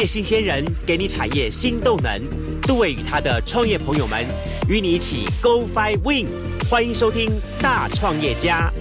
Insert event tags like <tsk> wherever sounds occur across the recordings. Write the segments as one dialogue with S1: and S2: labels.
S1: 业新鲜人给你产业新动能。杜伟与他的创业朋友们与你一起 Go Fly Win，欢迎收听《大创业家》。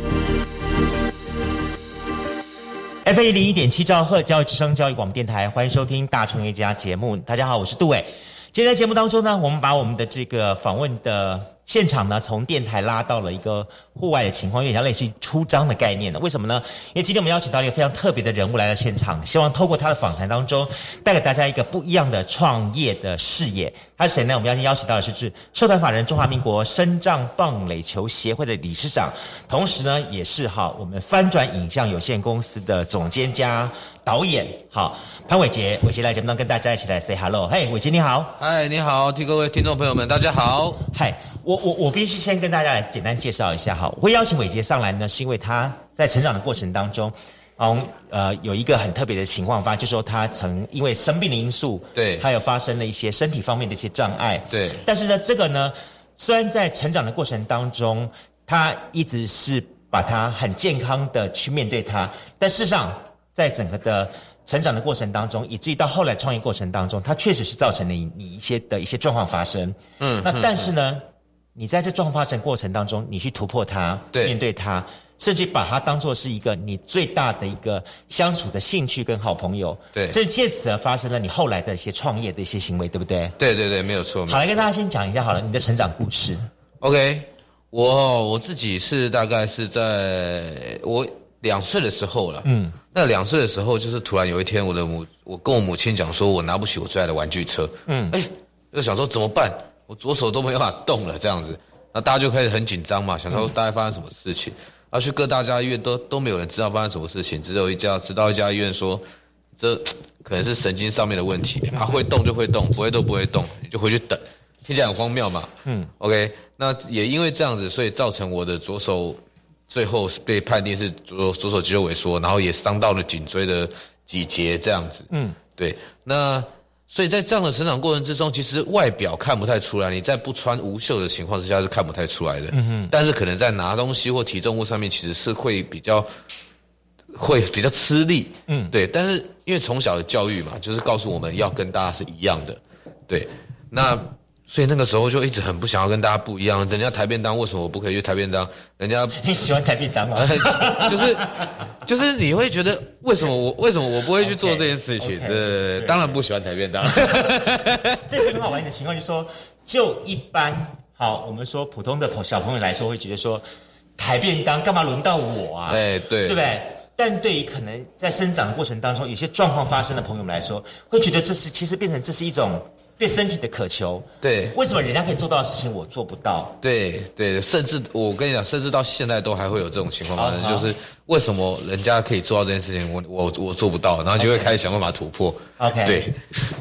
S1: F A 零一点七兆赫教育之声教育广播电台，欢迎收听《大创业家》节目。大家好，我是杜伟。今天在节目当中呢，我们把我们的这个访问的现场呢，从电台拉到了一个户外的情况，有点像类似于出张的概念的。为什么呢？因为今天我们邀请到一个非常特别的人物来到现场，希望透过他的访谈当中，带给大家一个不一样的创业的视野。他是谁呢？我们要先邀请到的是是社团法人中华民国深障棒垒球协会的理事长，同时呢，也是哈我们翻转影像有限公司的总监加导演。好，潘伟杰，伟杰来节目当中跟大家一起来 say hello。嘿，伟杰你好。
S2: 嗨，你好，听各位听众朋友们，大家好。
S1: 嗨，我我我必须先跟大家来简单介绍一下哈。我会邀请伟杰上来呢，是因为他在成长的过程当中。嗯，呃，有一个很特别的情况发生，就是说他曾因为生病的因素，
S2: 对，
S1: 他有发生了一些身体方面的一些障碍，
S2: 对。
S1: 但是呢，这个呢，虽然在成长的过程当中，他一直是把他很健康的去面对他，但事实上，在整个的成长的过程当中，以至于到后来创业过程当中，他确实是造成了你你一些的一些状况发生。嗯。那但是呢，你在这状况发生过程当中，你去突破它，
S2: 对，
S1: 面对它。甚至把它当做是一个你最大的一个相处的兴趣跟好朋友，
S2: 对，
S1: 所以借此而发生了你后来的一些创业的一些行为，对不对？
S2: 对对对，没有错。
S1: 好，来跟大家先讲一下好了，你的成长故事。
S2: OK，我我自己是大概是在我两岁的时候了，嗯，那两岁的时候就是突然有一天，我的母我跟我母亲讲说，我拿不起我最爱的玩具车，嗯，哎，就想说怎么办？我左手都没办法动了，这样子，那大家就开始很紧张嘛，想说大概发生什么事情。而去各大家医院都都没有人知道发生什么事情，只有一家知道一家医院说，这可能是神经上面的问题，啊会动就会动，不会动不会动，你就回去等，听起来很荒谬嘛。嗯，OK，那也因为这样子，所以造成我的左手最后被判定是左左手肌肉萎缩，然后也伤到了颈椎的几节这样子。嗯，对，那。所以在这样的成长过程之中，其实外表看不太出来，你在不穿无袖的情况之下是看不太出来的。嗯哼。但是可能在拿东西或提重物上面，其实是会比较会比较吃力。嗯，对。但是因为从小的教育嘛，就是告诉我们要跟大家是一样的。对，那。所以那个时候就一直很不想要跟大家不一样，人家抬便当为什么我不可以去抬便当？人家 <laughs>
S1: 你喜欢抬便当吗？<laughs>
S2: 就是就是你会觉得为什么我为什么我不会去做这件事情？对，当然不喜欢抬便当。<laughs>
S1: 这是很好玩的情况，就是说就一般好，我们说普通的小朋友来说，会觉得说抬便当干嘛轮到我啊？
S2: 哎，对，
S1: 对不对？但对于可能在生长的过程当中有些状况发生的朋友们来说，会觉得这是其实变成这是一种。对身体的渴求，
S2: 对，
S1: 为什么人家可以做到的事情我做不到？
S2: 对对，甚至我跟你讲，甚至到现在都还会有这种情况发生，就是为什么人家可以做到这件事情，我我我做不到，然后就会开始想办法突破。
S1: OK，
S2: 对，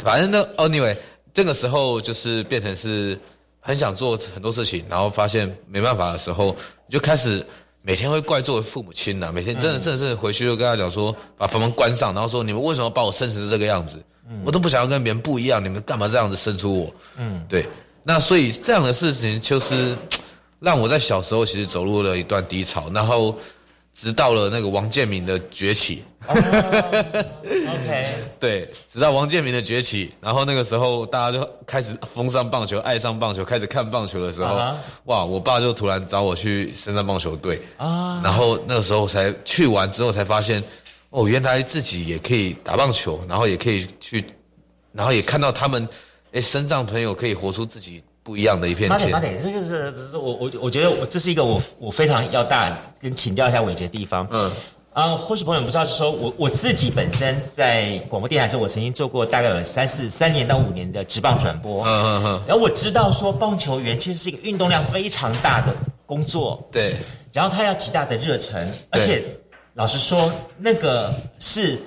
S2: 反正呢，Anyway，这个时候就是变成是很想做很多事情，然后发现没办法的时候，你就开始每天会怪作为父母亲呐，每天真的真的是回去就跟他讲说，把房门关上，然后说你们为什么把我生成这个样子？我都不想要跟别人不一样，你们干嘛这样子生出我？嗯，对。那所以这样的事情就是 <tsk> 让我在小时候其实走入了一段低潮，然后直到了那个王建民的崛起。
S1: OK，<laughs>
S2: 对，直到王建民的崛起，然后那个时候大家就开始封上棒球，爱上棒球，开始看棒球的时候，哇，我爸就突然找我去深圳棒球队啊，然后那个时候才去完之后才发现。哦，原来自己也可以打棒球，然后也可以去，然后也看到他们，哎，身障朋友可以活出自己不一样的一片天。
S1: 马点，这个是，这是我我我觉得我这是一个我我非常要大跟请教一下伟杰的地方。嗯，啊，或许朋友不知道，是说我我自己本身在广播电台时候，我曾经做过大概有三四三年到五年的职棒转播。嗯嗯嗯。然后我知道说棒球员其实是一个运动量非常大的工作。
S2: 对。
S1: 然后他要极大的热忱，而且。老实说，那个是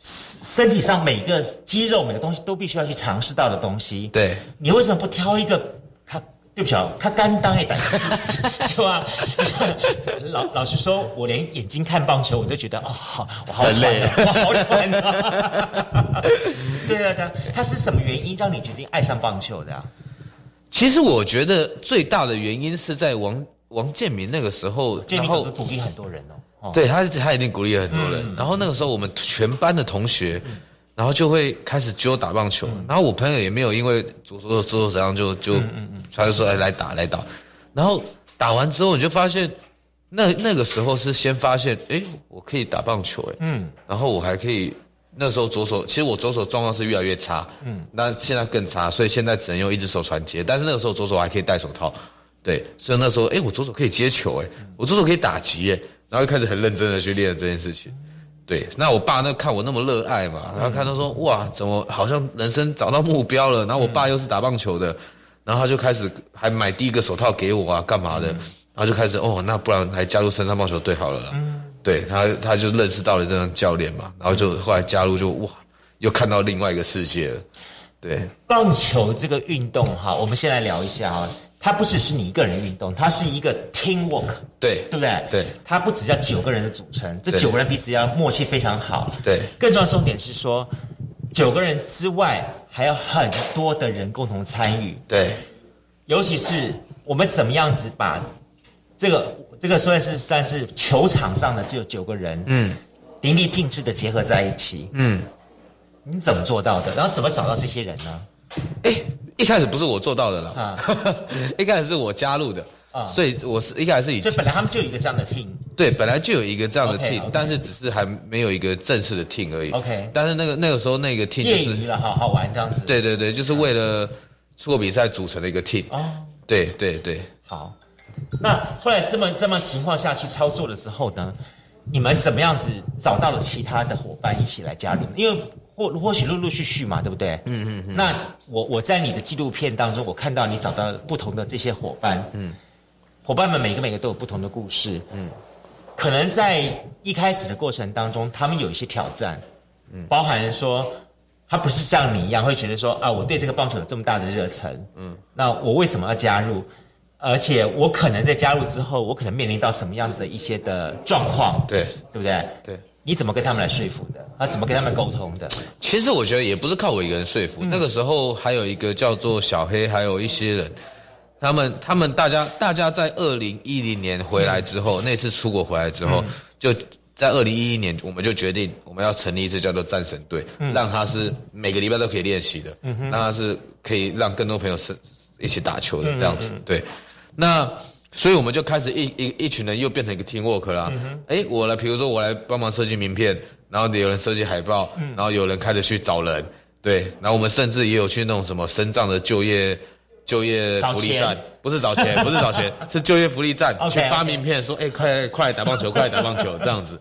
S1: 身体上每个肌肉、每个东西都必须要去尝试到的东西。
S2: 对，
S1: 你为什么不挑一个？他对不起啊，他干当一胆，对吧？<laughs> 老老实说，我连眼睛看棒球，我都觉得哦，好，我好累，我好喘啊。<laughs> 对啊，他他是什么原因让你决定爱上棒球的？
S2: 其实我觉得最大的原因是在王王建民那个时候，
S1: 建民鼓励很多人哦。
S2: 对他，他一定鼓励了很多人。然后那个时候，我们全班的同学然后就会开始揪打棒球。然后我朋友也没有因为左手左手怎样就就，他就说来来打来打。然后打完之后你就发现，那那个时候是先发现哎我可以打棒球哎，嗯，然后我还可以。那时候左手，其实我左手状况是越来越差，嗯，那现在更差，所以现在只能用一只手传接。但是那个时候左手还可以戴手套，对，所以那时候，哎，我左手可以接球，哎，我左手可以打击，哎，然后就开始很认真的去练这件事情。对，那我爸那看我那么热爱嘛，然后看他说，哇，怎么好像人生找到目标了？然后我爸又是打棒球的，然后他就开始还买第一个手套给我啊，干嘛的？然后就开始，哦，那不然来加入深山棒球队好了。对他，他就认识到了这样教练嘛，然后就后来加入，就哇，又看到另外一个世界了。对，
S1: 棒球这个运动哈，我们先来聊一下哈，它不只是你一个人运动，它是一个 team work，
S2: 对，
S1: 对不对？
S2: 对，
S1: 它不只要九个人的组成，这九个人彼此要默契非常好。
S2: 对，
S1: 更重要的重点是说，九个人之外还有很多的人共同参与。
S2: 对，
S1: 尤其是我们怎么样子把这个。这个算是算是球场上的只有九个人，嗯，淋漓尽致的结合在一起，嗯，你怎么做到的？然后怎么找到这些人呢？
S2: 哎，一开始不是我做到的了，啊，<laughs> 一开始是我加入的，啊，所以我是一开始以，
S1: 就本来他们就有一个这样的 team，
S2: 对，本来就有一个这样的 team，但是只是还没有一个正式的 team 而已
S1: ，OK，
S2: 但是那个那个时候那个 team
S1: 业余了，好好玩这样子，
S2: 对对对，就是为了出国比赛组成的一个 team，哦，对对对，
S1: 好。那后来这么这么情况下去操作的时候呢，你们怎么样子找到了其他的伙伴一起来加入？因为或或许陆陆续续嘛，对不对？嗯嗯嗯。那我我在你的纪录片当中，我看到你找到不同的这些伙伴，嗯，伙伴们每个每个都有不同的故事，嗯，可能在一开始的过程当中，他们有一些挑战，嗯，包含说他不是像你一样会觉得说啊，我对这个棒球有这么大的热忱，嗯，那我为什么要加入？而且我可能在加入之后，我可能面临到什么样的一些的状况？
S2: 对，
S1: 对不对？
S2: 对，
S1: 你怎么跟他们来说服的？啊，怎么跟他们沟通的？
S2: 其实我觉得也不是靠我一个人说服。那个时候还有一个叫做小黑，还有一些人，他们他们大家大家在二零一零年回来之后，那次出国回来之后，就在二零一一年，我们就决定我们要成立一支叫做战神队，让他是每个礼拜都可以练习的，让他是可以让更多朋友是一起打球的这样子，对。那所以我们就开始一一一群人又变成一个 team work 啦。哎，我来，比如说我来帮忙设计名片，然后有人设计海报，然后有人开始去找人，对，然后我们甚至也有去那种什么深藏的就业就业福利站，不是找钱，<laughs> 不是找钱，是就业福利站去发名片，说哎，快快来打棒球，快来打棒球这样子，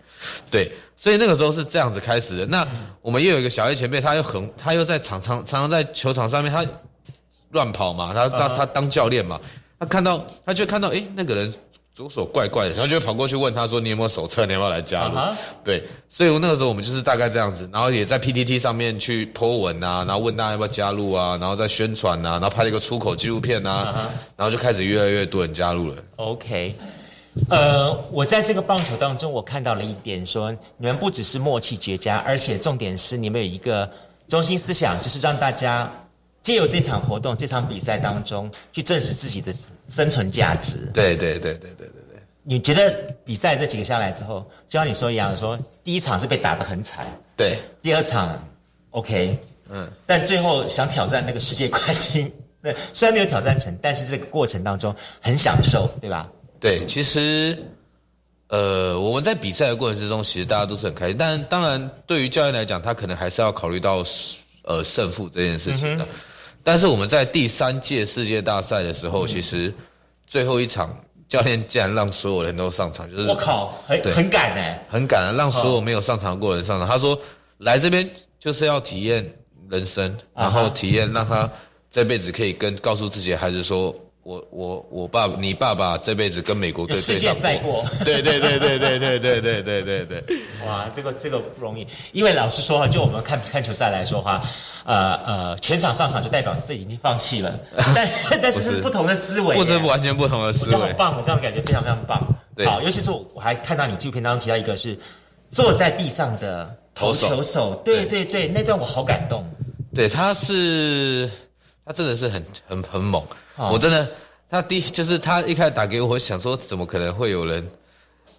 S2: 对，所以那个时候是这样子开始的。那我们又有一个小 A 前辈，他又很，他又在场常常常在球场上面，他乱跑嘛，他当他当教练嘛。他看到，他就看到，哎，那个人左手怪怪的，然后就跑过去问他说：“你有没有手册？你要不要来加入？”对，所以那个时候我们就是大概这样子，然后也在 PPT 上面去 po 文啊，然后问大家要不要加入啊，然后再宣传啊，然后拍了一个出口纪录片啊，然后就开始越来越多人加入了。
S1: OK，呃，我在这个棒球当中，我看到了一点，说你们不只是默契绝佳，而且重点是你们有一个中心思想，就是让大家。借由这场活动、这场比赛当中，去证实自己的生存价值。
S2: 对对对对对对对。
S1: 你觉得比赛这几个下来之后，就像你说一样，说第一场是被打得很惨，
S2: 对。
S1: 第二场，OK，嗯。但最后想挑战那个世界冠军，<laughs> 对，虽然没有挑战成，但是这个过程当中很享受，对吧？
S2: 对，其实，呃，我们在比赛的过程之中，其实大家都是很开心。但当然，对于教练来讲，他可能还是要考虑到呃胜负这件事情的。但是我们在第三届世界大赛的时候，其实最后一场教练竟然让所有人都上场，就是
S1: 我靠，很很敢哎，
S2: 很敢啊，让所有没有上场过的人上场。他说来这边就是要体验人生，然后体验让他这辈子可以跟告诉自己的孩子说。我我我爸，你爸爸这辈子跟美国队
S1: 世界赛过，<laughs>
S2: 对对对对对对对对对对对。
S1: 哇，这个这个不容易，因为老实说哈，就我们看看球赛来说话，呃呃，全场上场就代表这已经放弃了，<laughs> 但但是是不同的思维，
S2: 或者完全不同的思维，
S1: 很棒，我这样感觉非常非常棒。好，尤其是我还看到你纪录片当中提到一个是坐在地上的投球手，对对对，那段我好感动。
S2: 对，他是他真的是很很很猛。我真的，他第就是他一开始打给我，我想说怎么可能会有人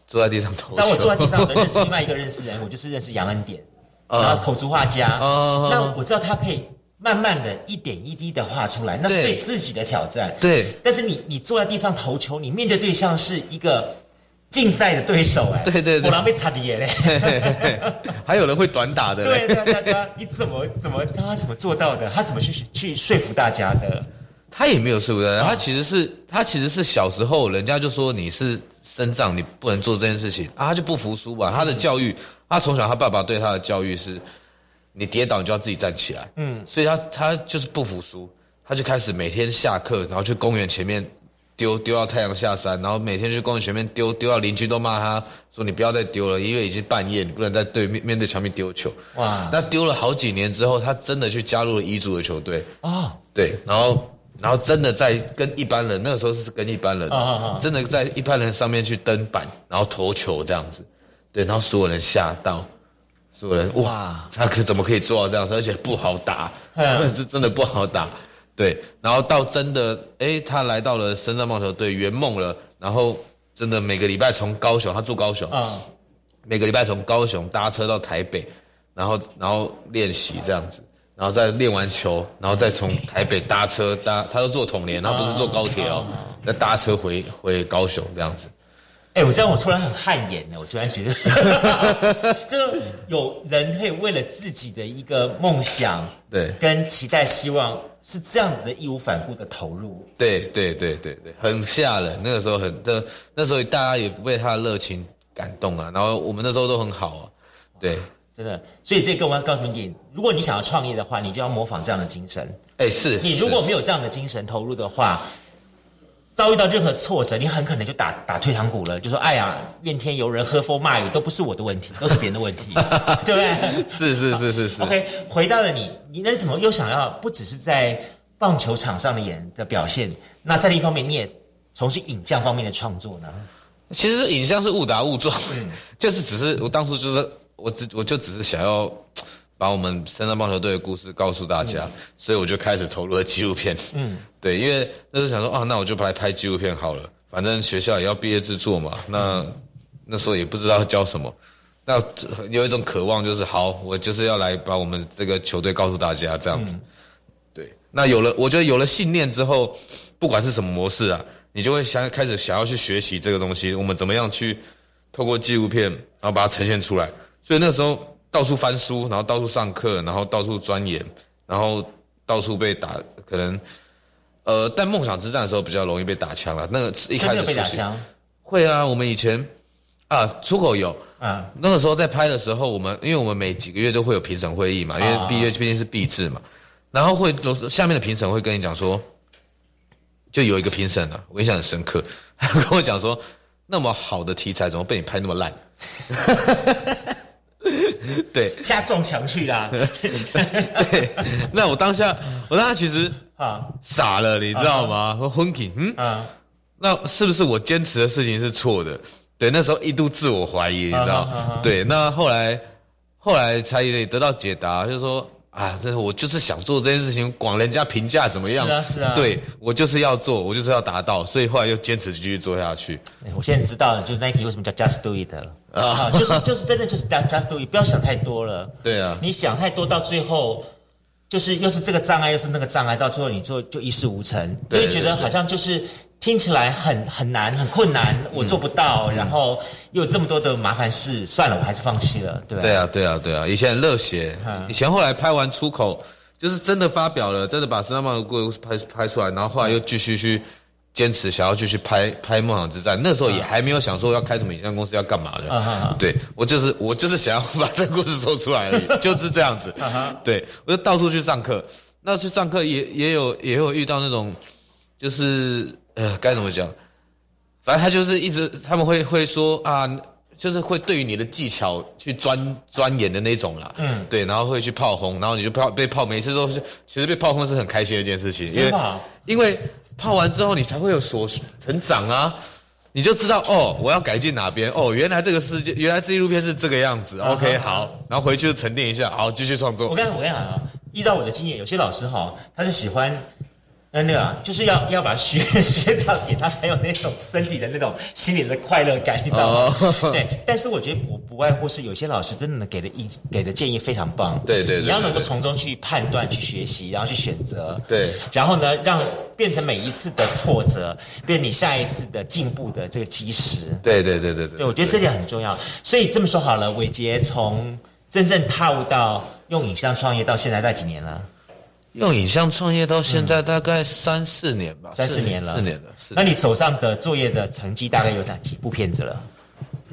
S2: 坐在地上投球？
S1: 在我坐在地上，我认识另外一个认识人，<laughs> 我就是认识杨恩典。然后口足画家。那我知道他可以慢慢的一点一滴的画出来，那是对自己的挑战。
S2: 对。
S1: 但是你你坐在地上投球，你面对对象是一个竞赛的对手哎。
S2: 对对对。
S1: 我狼被擦跌嘞。<laughs>
S2: 还有人会短打的。
S1: 对对对对。你怎么怎么他怎么做到的？他怎么去去说服大家的？
S2: 他也没有说服大家，他其实是他其实是小时候人家就说你是。生长你不能做这件事情啊，他就不服输吧。他的教育，他从小他爸爸对他的教育是，你跌倒你就要自己站起来。嗯，所以他他就是不服输，他就开始每天下课，然后去公园前面丢丢到太阳下山，然后每天去公园前面丢丢到邻居都骂他说你不要再丢了，因为已经半夜，你不能在对面面对墙壁丢球。哇！那丢了好几年之后，他真的去加入了彝族的球队。哦，对，然后。然后真的在跟一般人，那个时候是跟一般人，真的在一般人上面去登板，然后投球这样子，对，然后所有人吓到，所有人哇，他可怎么可以做到这样子？而且不好打，<laughs> 是真的不好打，对。然后到真的，哎，他来到了深圳棒球队圆梦了，然后真的每个礼拜从高雄，他住高雄，每个礼拜从高雄搭车到台北，然后然后练习这样子。然后再练完球，然后再从台北搭车搭，他都坐统联，他不是坐高铁哦，再搭车回回高雄这样子。
S1: 哎，我这样我突然很汗颜呢，我突然觉得，<laughs> 就是有人可以为了自己的一个梦想，
S2: 对，
S1: 跟期待希望是这样子的义无反顾的投入。
S2: 对对对对对，很吓人。那个时候很的，那时候大家也被他的热情感动啊。然后我们那时候都很好啊，对。
S1: 真的，所以这个我要告诉你，如果你想要创业的话，你就要模仿这样的精神。
S2: 哎，是
S1: 你如果没有这样的精神投入的话，遭遇到任何挫折，你很可能就打打退堂鼓了，就说：“哎呀，怨天尤人，喝风骂雨都不是我的问题，都是别人的问题，<laughs> 对不对？”
S2: 是是是是是。
S1: OK，回到了你，你那怎么又想要不只是在棒球场上的演的表现？那在另一方面，你也从事影像方面的创作呢？
S2: 其实影像是误打误撞，嗯 <laughs> 就是只是我当初就是。我只我就只是想要把我们深圳棒球队的故事告诉大家，所以我就开始投入了纪录片。嗯，对，因为那时候想说啊，那我就来拍纪录片好了，反正学校也要毕业制作嘛。那那时候也不知道教什么，那有一种渴望就是好，我就是要来把我们这个球队告诉大家这样子。对，那有了，我觉得有了信念之后，不管是什么模式啊，你就会想开始想要去学习这个东西，我们怎么样去透过纪录片，然后把它呈现出来。所以那个时候到处翻书，然后到处上课，然后到处钻研，然后到处被打，可能，呃，但梦想之战的时候比较容易被打枪了。那个一开始
S1: 被打枪，
S2: 会啊，我们以前啊出口有啊，那个时候在拍的时候，我们因为我们每几个月都会有评审会议嘛，因为毕业毕竟是毕制嘛，然后会下面的评审会跟你讲说，就有一个评审啊，我印象很深刻，他 <laughs> 跟我讲说，那么好的题材怎么被你拍那么烂？<laughs> <laughs> 对，
S1: 加重强去啦。<laughs>
S2: 对，那我当下，我当下其实啊傻了，你知道吗？我昏醒，嗯啊，那是不是我坚持的事情是错的？对，那时候一度自我怀疑，你知道？对，那后来后来才得到解答，就是说。啊，这是我就是想做这件事情，管人家评价怎么样？
S1: 是啊，是啊。
S2: 对我就是要做，我就是要达到，所以后来又坚持继续做下去。
S1: 我现在知道了，就是 Nike 为什么叫 Just Do It 了啊，就是就是真的就是 Just Do It，不要想太多了。
S2: 对啊，
S1: 你想太多到最后，就是又是这个障碍，又是那个障碍，到最后你做就一事无成，会觉得好像就是。听起来很很难很困难，我做不到，然后又有这么多的麻烦事，算了，我还是放弃了，对
S2: 对啊，对啊，对啊，以前很热血，以前后来拍完出口，就是真的发表了，真的把《三毛的故事》拍拍出来，然后后来又继续去坚持，想要继续拍拍《梦想之战》，那时候也还没有想说要开什么影像公司要干嘛的，对我就是我就是想要把这个故事说出来而已，<laughs> 就是这样子，对我就到处去上课，那去上课也也有也有遇到那种就是。呃，该怎么讲？反正他就是一直他们会会说啊，就是会对于你的技巧去钻钻研的那种啦。嗯，对，然后会去炮轰，然后你就炮被炮，每次都是其实被炮轰是很开心的一件事情，因为因为炮完之后你才会有所成长啊，你就知道哦，我要改进哪边哦，原来这个世界原来这一路片是这个样子，OK 好，然后回去沉淀一下，好继续创作。
S1: 我跟我跟你讲啊，依照我的经验，有些老师哈，他是喜欢。那那个就是要要把学学到点，他才有那种身体的那种心理的快乐感，你知道吗？<laughs> 对。但是我觉得不不外乎是有些老师真的给的意给的建议非常棒。
S2: 对对。
S1: 你要能够从中去判断、去学习，然后去选择。
S2: 对。
S1: 然后呢，让变成每一次的挫折，变你下一次的进步的这个基石。
S2: 对对对对对。
S1: 对，我觉得这点很重要。所以这么说好了，伟杰从真正踏入到用影像创业到现在，大概几年了？
S2: 用影像创业到现在大概三四年吧，
S1: 三四年了，
S2: 四年了。
S1: 那你手上的作业的成绩大概有哪几部片子了？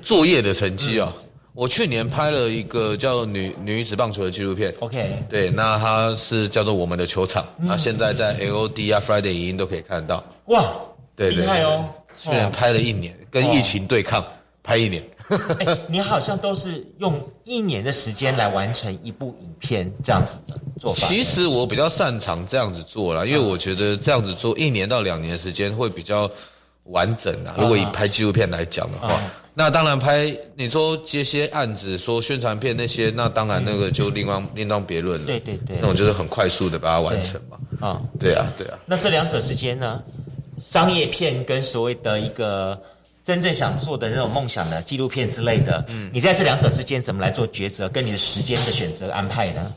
S2: 作业的成绩哦，我去年拍了一个叫女女子棒球的纪录片。
S1: OK，
S2: 对，那它是叫做我们的球场，那现在在 LOD 啊 Friday 影音都可以看到。哇，
S1: 对厉害哦！
S2: 去年拍了一年，跟疫情对抗，拍一年。
S1: 哎，你好像都是用一年的时间来完成一部影片这样子的做法。
S2: 其实我比较擅长这样子做啦，因为我觉得这样子做一年到两年的时间会比较完整啊。如果以拍纪录片来讲的话，那当然拍你说接些案子，说宣传片那些，那当然那个就另外另当别论了。
S1: 对对对，
S2: 那种就是很快速的把它完成嘛。啊，对啊对啊。
S1: 那这两者之间呢，商业片跟所谓的一个。真正想做的那种梦想的纪录片之类的，嗯，你在这两者之间怎么来做抉择？跟你的时间的选择安排呢？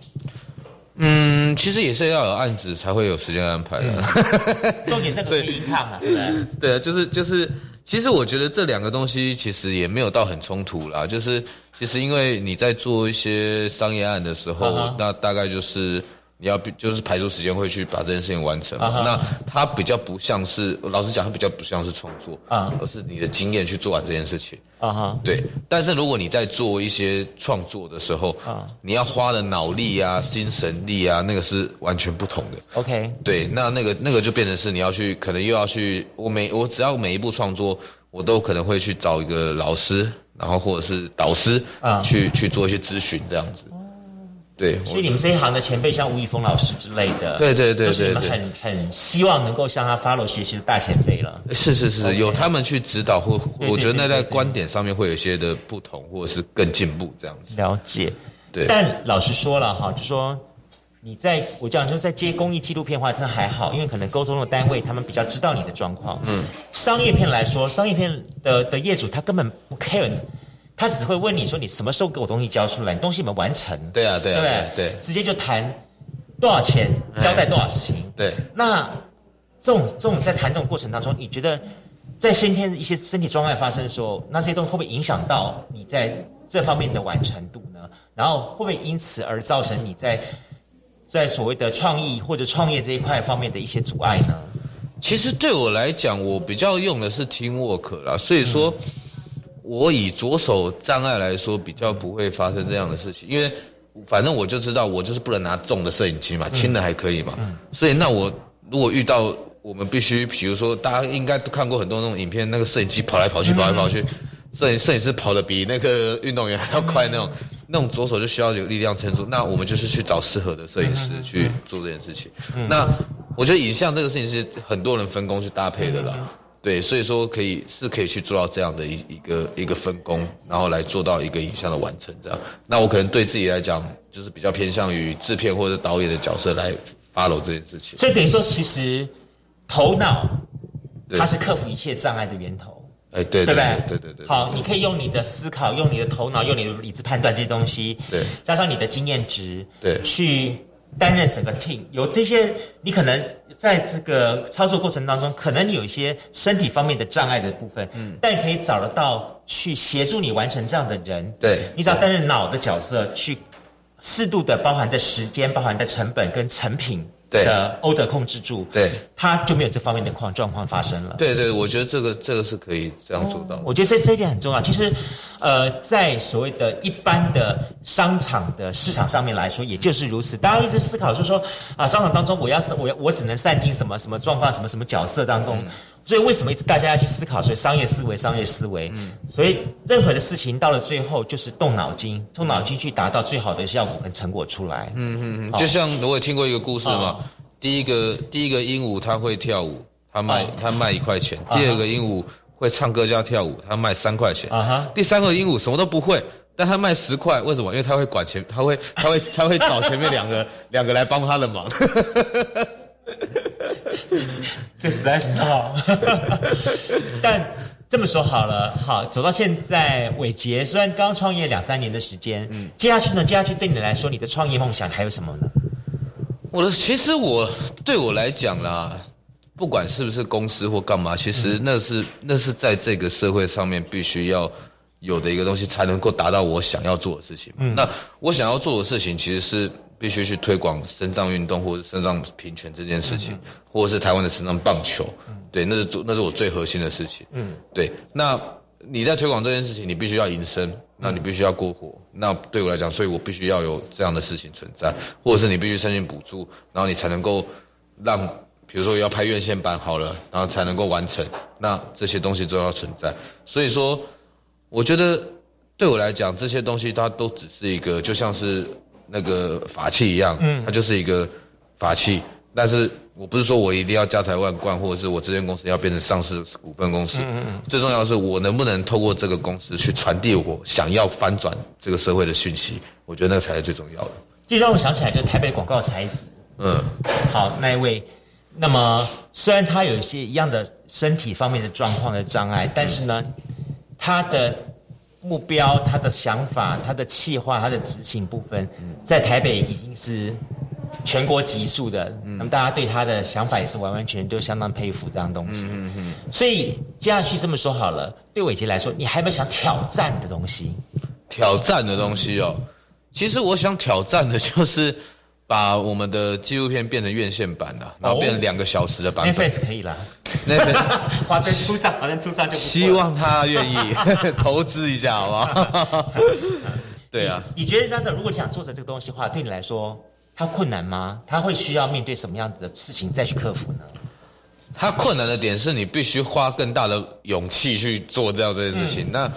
S2: 嗯，其实也是要有案子才会有时间安排的。<laughs>
S1: 重点那个可以看嘛，对不对？<laughs>
S2: 对啊，就是就是，其实我觉得这两个东西其实也没有到很冲突啦。就是其实因为你在做一些商业案的时候，那大概就是。你要就是排出时间会去把这件事情完成嘛？那它比较不像是，老实讲，它比较不像是创作啊，而是你的经验去做完这件事情啊哈。对，但是如果你在做一些创作的时候啊，你要花的脑力啊、心神力啊，那个是完全不同的。
S1: OK，
S2: 对，那那个那个就变成是你要去，可能又要去，我每我只要每一步创作，我都可能会去找一个老师，然后或者是导师啊，去去做一些咨询这样子。对，
S1: 所以你们这一行的前辈，像吴宇峰老师之类的，
S2: 对对对，
S1: 就是你们很很希望能够向他 follow 学习的大前辈了。
S2: 是是是，有他们去指导，或我觉得那在观点上面会有一些的不同，或者是更进步这样子。
S1: 了解，
S2: 对。
S1: 但老实说了哈，就说你在我讲就是在接公益纪录片的话，那还好，因为可能沟通的单位他们比较知道你的状况。嗯。商业片来说，商业片的的业主他根本不 care 你。他只会问你说：“你什么时候给我东西交出来？你东西有没有完成？”
S2: 对啊，对啊，对，对
S1: 直接就谈多少钱，交代多少事情。
S2: 对，
S1: 那这种这种在谈这种过程当中，你觉得在先天一些身体状态发生的时候，那些东西会不会影响到你在这方面的完成度呢？然后会不会因此而造成你在在所谓的创意或者创业这一块方面的一些阻碍呢？
S2: 其实对我来讲，我比较用的是 team work 啦，所以说。我以左手障碍来说，比较不会发生这样的事情，因为反正我就知道，我就是不能拿重的摄影机嘛，轻的还可以嘛。所以那我如果遇到我们必须，比如说大家应该都看过很多那种影片，那个摄影机跑来跑去，跑来跑去，摄影摄影师跑的比那个运动员还要快那种，那种左手就需要有力量撑住。那我们就是去找适合的摄影师去做这件事情。那我觉得影像这个事情是很多人分工去搭配的啦。对，所以说可以是可以去做到这样的一一个一个分工，然后来做到一个影像的完成。这样，那我可能对自己来讲，就是比较偏向于制片或者导演的角色来 follow 这件事情。
S1: 所以等于说，其实头脑它是克服一切障碍的源头。
S2: 哎，对，
S1: 对？
S2: 对对对。
S1: 好，你可以用你的思考，用你的头脑，用你的理智判断这些东西，
S2: 对，
S1: 加上你的经验值，
S2: 对，
S1: 去。担任整个 team，有这些，你可能在这个操作过程当中，可能你有一些身体方面的障碍的部分，嗯，但可以找得到去协助你完成这样的人，
S2: 对，
S1: 你只要担任脑的角色，去适度的包含在时间、包含在成本跟成品。的，oder 控制住，
S2: 对，
S1: 他就没有这方面的况状况发生了。
S2: 对对，我觉得这个这个是可以这样做到。
S1: 我觉得这这一点很重要。其实，呃，在所谓的一般的商场的市场上面来说，也就是如此。大家一直思考，就是说啊，商场当中我要我我只能散尽什么什么状况，什么什么角色当中。所以为什么一直大家要去思考？所以商业思维，商业思维。嗯。所以任何的事情到了最后，就是动脑筋，动脑筋去达到最好的效果跟成果出来。嗯
S2: 嗯嗯。就像我也听过一个故事嘛，第一个第一个鹦鹉它会跳舞，它卖它卖一块钱；第二个鹦鹉会唱歌加跳舞，它卖三块钱。啊哈。第三个鹦鹉什么都不会，但它卖十块，为什么？因为它会管前，它会它会它会找前面两个两个来帮它的忙。<laughs>
S1: 这实在是好。<laughs> 但这么说好了，好走到现在，伟杰虽然刚创业两三年的时间，嗯，接下去呢？接下去对你来说，你的创业梦想还有什么呢？
S2: 我的其实我对我来讲啦，不管是不是公司或干嘛，其实那是那是在这个社会上面必须要有的一个东西，才能够达到我想要做的事情。嗯，那我想要做的事情其实是。必须去推广肾脏运动或者肾脏平权这件事情，或者是台湾的肾脏棒球，对，那是那是我最核心的事情。嗯，对。那你在推广这件事情，你必须要营生，那你必须要过活。那对我来讲，所以我必须要有这样的事情存在，或者是你必须申请补助，然后你才能够让，比如说要拍院线版好了，然后才能够完成。那这些东西都要存在。所以说，我觉得对我来讲，这些东西它都只是一个，就像是。那个法器一样，嗯，它就是一个法器，但是我不是说我一定要家财万贯，或者是我这间公司要变成上市股份公司，嗯嗯，最重要的是我能不能透过这个公司去传递我想要翻转这个社会的讯息，我觉得那个才是最重要的。
S1: 这让我想起来，就台北广告才子，嗯，好那一位，那么虽然他有一些一样的身体方面的状况的障碍，但是呢，他的。目标、他的想法、他的企划、他的执行部分，在台北已经是全国级数的。那么大家对他的想法也是完完全全都相当佩服这样东西。所以接下去这么说好了，对伟杰来说，你还有没有想挑战的东西？
S2: 挑战的东西哦，其实我想挑战的就是。把我们的纪录片变成院线版了，然后变成两个小时的版
S1: 本。Netflix 可以了，Netflix 华灯初上，华灯初上就。
S2: 希望他愿意 <laughs> 投资一下，好不好？<laughs> 对啊。
S1: 你觉得当时，如果你想做成这个东西的话，对你来说，它困难吗？它会需要面对什么样子的事情再去克服呢？
S2: 它困难的点是你必须花更大的勇气去做掉这件事情。那。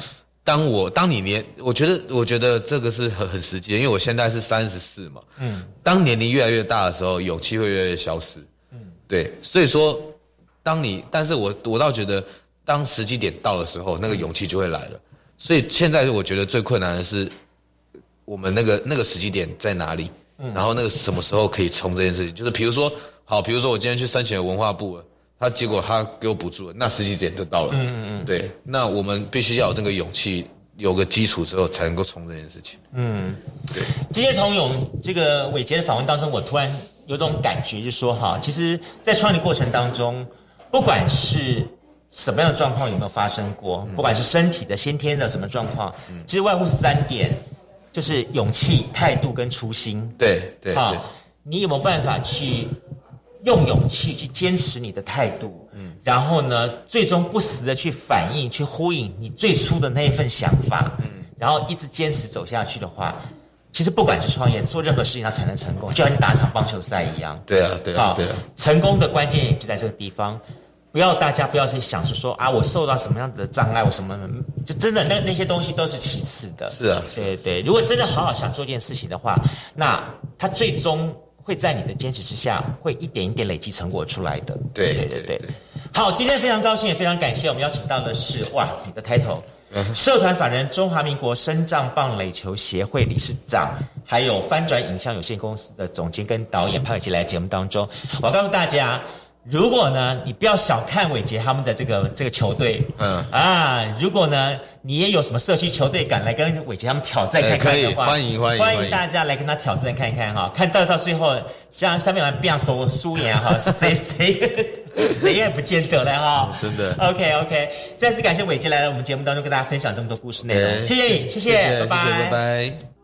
S2: 当我当你年，我觉得我觉得这个是很很实际，因为我现在是三十四嘛。嗯。当年龄越来越大的时候，勇气会越来越消失。嗯。对，所以说，当你，但是我我倒觉得，当时机点到的时候，那个勇气就会来了。所以现在我觉得最困难的是，我们那个那个时机点在哪里？嗯。然后那个什么时候可以冲这件事情？就是比如说，好，比如说我今天去申请文化部了。他结果他给我补助了，那十几点就到了。嗯嗯嗯，对，那我们必须要有这个勇气，有个基础之后，才能够冲这件事情。嗯，
S1: 对。今天从勇这个伟杰的访问当中，我突然有种感觉，就是说哈，其实，在创业过程当中，不管是什么样的状况有没有发生过，不管是身体的先天的什么状况，其实外乎三点，就是勇气、态度跟初心。
S2: 对对好，
S1: 你有没有办法去？用勇气去坚持你的态度，嗯，然后呢，最终不时的去反映、去呼应你最初的那一份想法，嗯，然后一直坚持走下去的话，其实不管是创业做任何事情，它才能成功，就像你打场棒球赛一样。
S2: 对啊，对啊，对啊。
S1: 成功的关键就在这个地方，不要大家不要去想说说啊，我受到什么样子的障碍，我什么，就真的那那些东西都是其次的。
S2: 是啊，
S1: 对对。如果真的好好想做一件事情的话，那他最终。会在你的坚持之下，会一点一点累积成果出来的。
S2: 对对对对。
S1: 好，今天非常高兴，也非常感谢我们邀请到的是哇，你的 title，社团法人中华民国深藏棒垒球协会理事长，还有翻转影像有限公司的总监跟导演潘伟杰来节目当中，我告诉大家。如果呢，你不要小看伟杰他们的这个这个球队，嗯。啊，如果呢，你也有什么社区球队敢来跟伟杰他们挑战看看的话，
S2: 欢迎欢迎
S1: 欢迎大家来跟他挑战看看哈，看到到最后像下面玩变说输赢哈，<laughs> 谁谁谁也不见得了哈，
S2: 真的。
S1: OK OK，再次感谢伟杰来到我们节目当中跟大家分享这么多故事内容，谢谢你，谢谢，拜拜。
S2: 拜拜。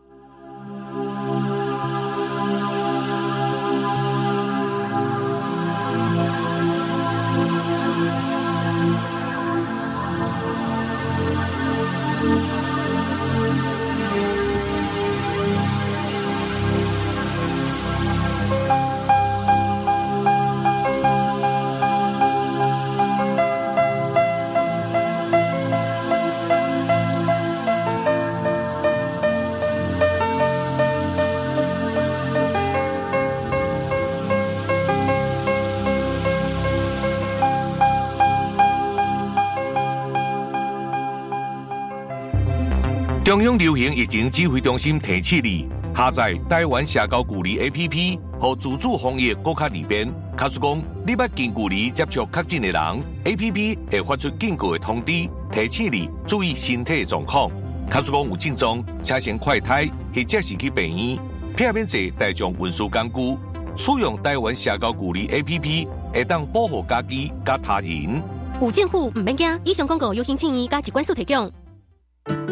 S3: 中央流行疫情指挥中心提醒你：下载台湾社交距离 A P P，和自主防疫更加利便。卡叔讲，你要近距离接触确诊的人，A P P 会发出警告的通知，提醒你注意身体状况。卡叔讲有症状，请先快胎，或者是去病院。避免坐大众运输工具，使用台湾社交距离 A P P，会当保护家己甲他人。
S4: 有政府唔免惊，以上广告由行建议加机关所提供。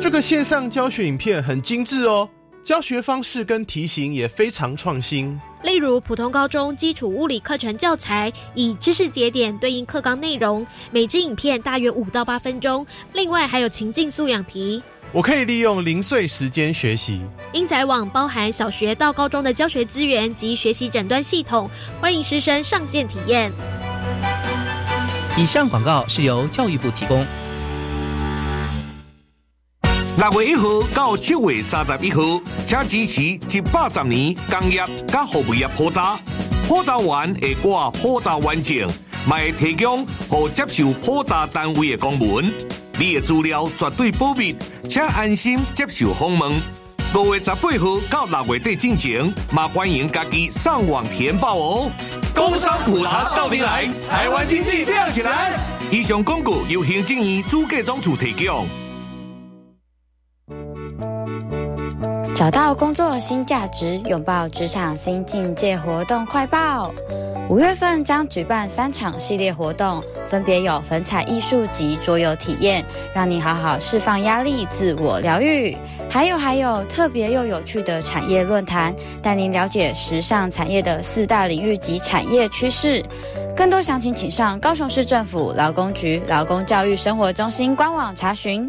S5: 这个线上教学影片很精致哦，教学方式跟题型也非常创新。
S6: 例如，普通高中基础物理课程教材，以知识节点对应课纲内容，每支影片大约五到八分钟。另外还有情境素养题，
S5: 我可以利用零碎时间学习。
S6: 英才网包含小学到高中的教学资源及学习诊断系统，欢迎师生上线体验。
S7: 以上广告是由教育部提供。
S3: 六月一号到七月三十一号，请支持一百十年工业甲服务业普查。普查员会挂普查完证，卖提供和接受普查单位的公文。你的资料绝对保密，请安心接受访问。六月十八号到六月底进前，也欢迎家己上网填报哦。工商普查到你来，台湾经济亮起来。以上广告由行政院主计总处提供。
S8: 找到工作新价值，拥抱职场新境界活动快报。五月份将举办三场系列活动，分别有粉彩艺术及桌游体验，让你好好释放压力、自我疗愈。还有还有特别又有趣的产业论坛，带您了解时尚产业的四大领域及产业趋势。更多详情请上高雄市政府劳工局劳工教育生活中心官网查询。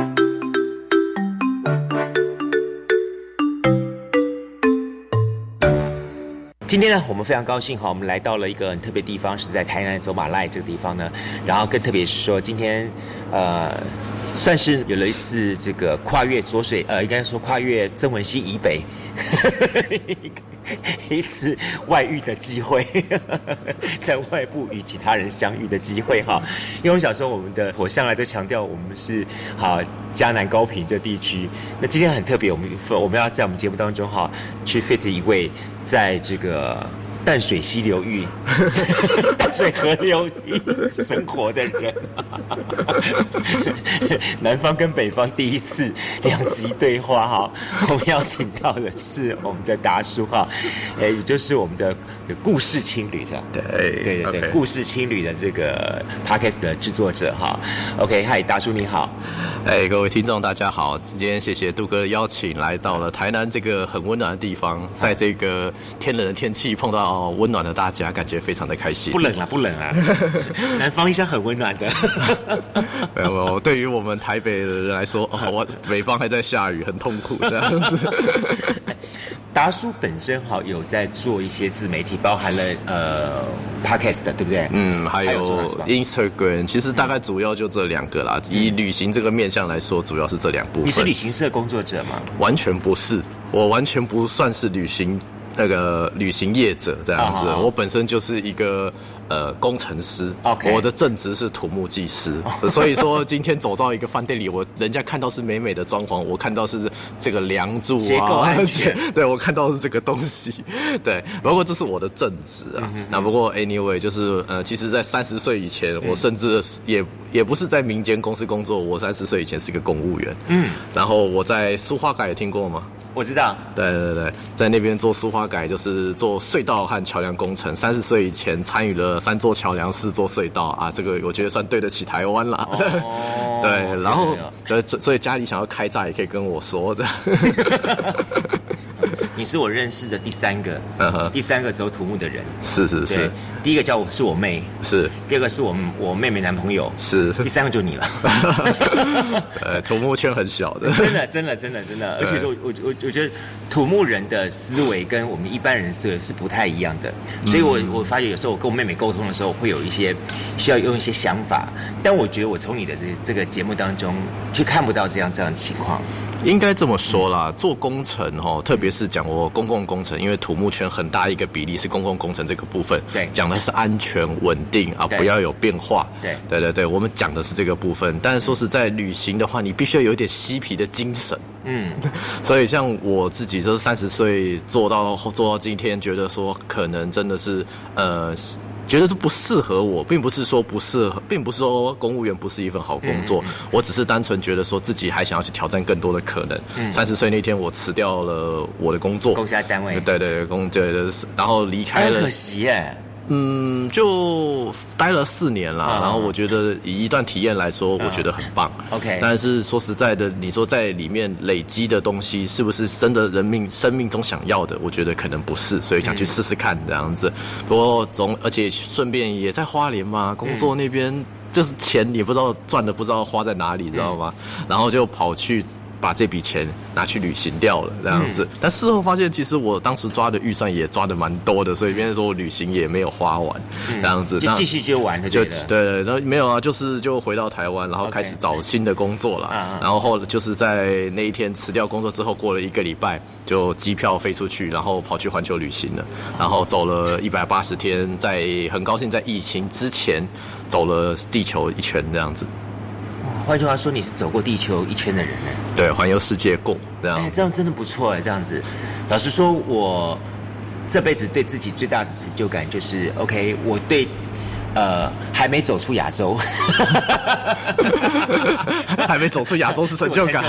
S1: 今天呢，我们非常高兴哈，我们来到了一个很特别地方，是在台南走马赖这个地方呢。然后更特别是说，今天呃，算是有了一次这个跨越浊水，呃，应该说跨越曾文溪以北。<laughs> 一次外遇的机会，<laughs> 在外部与其他人相遇的机会哈。因为我们小时候，我们的火向来都强调我们是好嘉南高平这地区。那今天很特别，我们我们要在我们节目当中哈，去 fit 一位在这个。淡水溪流域、<laughs> 淡水河流域生活的人，<laughs> 南方跟北方第一次两极对话哈。<laughs> 我们邀请到的是我们的达叔哈，呃，也就是我们的故事青旅的，
S9: 对
S1: 对对对，故事青旅的这个 podcast 的制作者哈。OK，嗨，达叔你好，
S9: 哎，各位听众大家好，今天谢谢杜哥的邀请，来到了台南这个很温暖的地方，在这个天冷的天气碰到。哦，温暖的大家，感觉非常的开心。
S1: 不冷啊，不冷啊，<laughs> 南方一向很温暖的。
S9: 没 <laughs> 有没有，对于我们台北的人来说，哦，<laughs> 我北方还在下雨，很痛苦这样子。
S1: 达叔本身哈有在做一些自媒体，包含了呃 podcast 对不对？
S9: 嗯，还有 Instagram，其实大概主要就这两个啦。以旅行这个面向来说，主要是这两部分。
S1: 你是旅行社工作者吗？
S9: 完全不是，我完全不算是旅行。那个旅行业者这样子，我本身就是一个呃工程师，我的正职是土木技师，所以说今天走到一个饭店里，我人家看到是美美的装潢，我看到是这个梁柱
S1: 啊，<laughs>
S9: 对我看到是这个东西，<laughs> 对，包括这是我的正职啊。那不过 anyway 就是呃，其实，在三十岁以前，我甚至也也不是在民间公司工作，我三十岁以前是个公务员，嗯，然后我在苏花改听过吗？
S1: 我知道，
S9: 对对对，在那边做苏花改，就是做隧道和桥梁工程。三十岁以前参与了三座桥梁、四座隧道啊，这个我觉得算对得起台湾了。<laughs> 对，然后对，所以家里想要开炸也可以跟我说的。<laughs>
S1: 你是我认识的第三个，第三个走土木的人。
S9: 是是是，
S1: 第一个叫我是我妹，
S9: 是。
S1: 第二个是我我妹妹男朋友，
S9: 是。
S1: 第三个就你了。<laughs>
S9: 呃，土木圈很小的，
S1: 真的真的真的真的，而且我我我我觉得土木人的思维跟我们一般人思维是不太一样的，所以我我发觉有时候我跟我妹妹沟通的时候会有一些需要用一些想法，但我觉得我从你的这这个节目当中却看不到这样这样的情况。
S9: 应该这么说啦，做工程哦，特别是讲我公共工程，因为土木圈很大一个比例是公共工程这个部分，
S1: 对，
S9: 讲的是安全稳定啊，不要有变化，
S1: 对，
S9: 对对对，我们讲的是这个部分。但是说实在，旅行的话，你必须要有一点嬉皮的精神，嗯，<laughs> 所以像我自己，就是三十岁做到做到今天，觉得说可能真的是呃。觉得这不适合我，并不是说不适合，并不是说公务员不是一份好工作，我只是单纯觉得说自己还想要去挑战更多的可能。三十岁那天，我辞掉了我的工作，
S1: 公家单位，
S9: 对对公对对，然后离开了，
S1: 可惜耶。
S9: 嗯，就待了四年了，然后我觉得以一段体验来说，我觉得很棒。
S1: OK，
S9: 但是说实在的，你说在里面累积的东西是不是真的人命生命中想要的？我觉得可能不是，所以想去试试看这样子。不过总而且顺便也在花莲嘛，工作那边就是钱也不知道赚的不知道花在哪里，知道吗？然后就跑去。把这笔钱拿去旅行掉了，这样子。但事后发现，其实我当时抓的预算也抓的蛮多的，所以别人说我旅行也没有花完，这样子。
S1: 就继续就玩
S9: 就对对，然后没有啊，就是就回到台湾，然后开始找新的工作了。然后后就是在那一天辞掉工作之后，过了一个礼拜，就机票飞出去，然后跑去环球旅行了。然后走了一百八十天，在很高兴在疫情之前走了地球一圈这样子。
S1: 换句话说，你是走过地球一圈的人呢？
S9: 对，环游世界过这样。
S1: 哎，这样真的不错哎，这样子。老实说，我这辈子对自己最大的成就感就是，OK，我对。呃，还没走出亚洲，<laughs>
S9: 还没走出亚洲是成就感。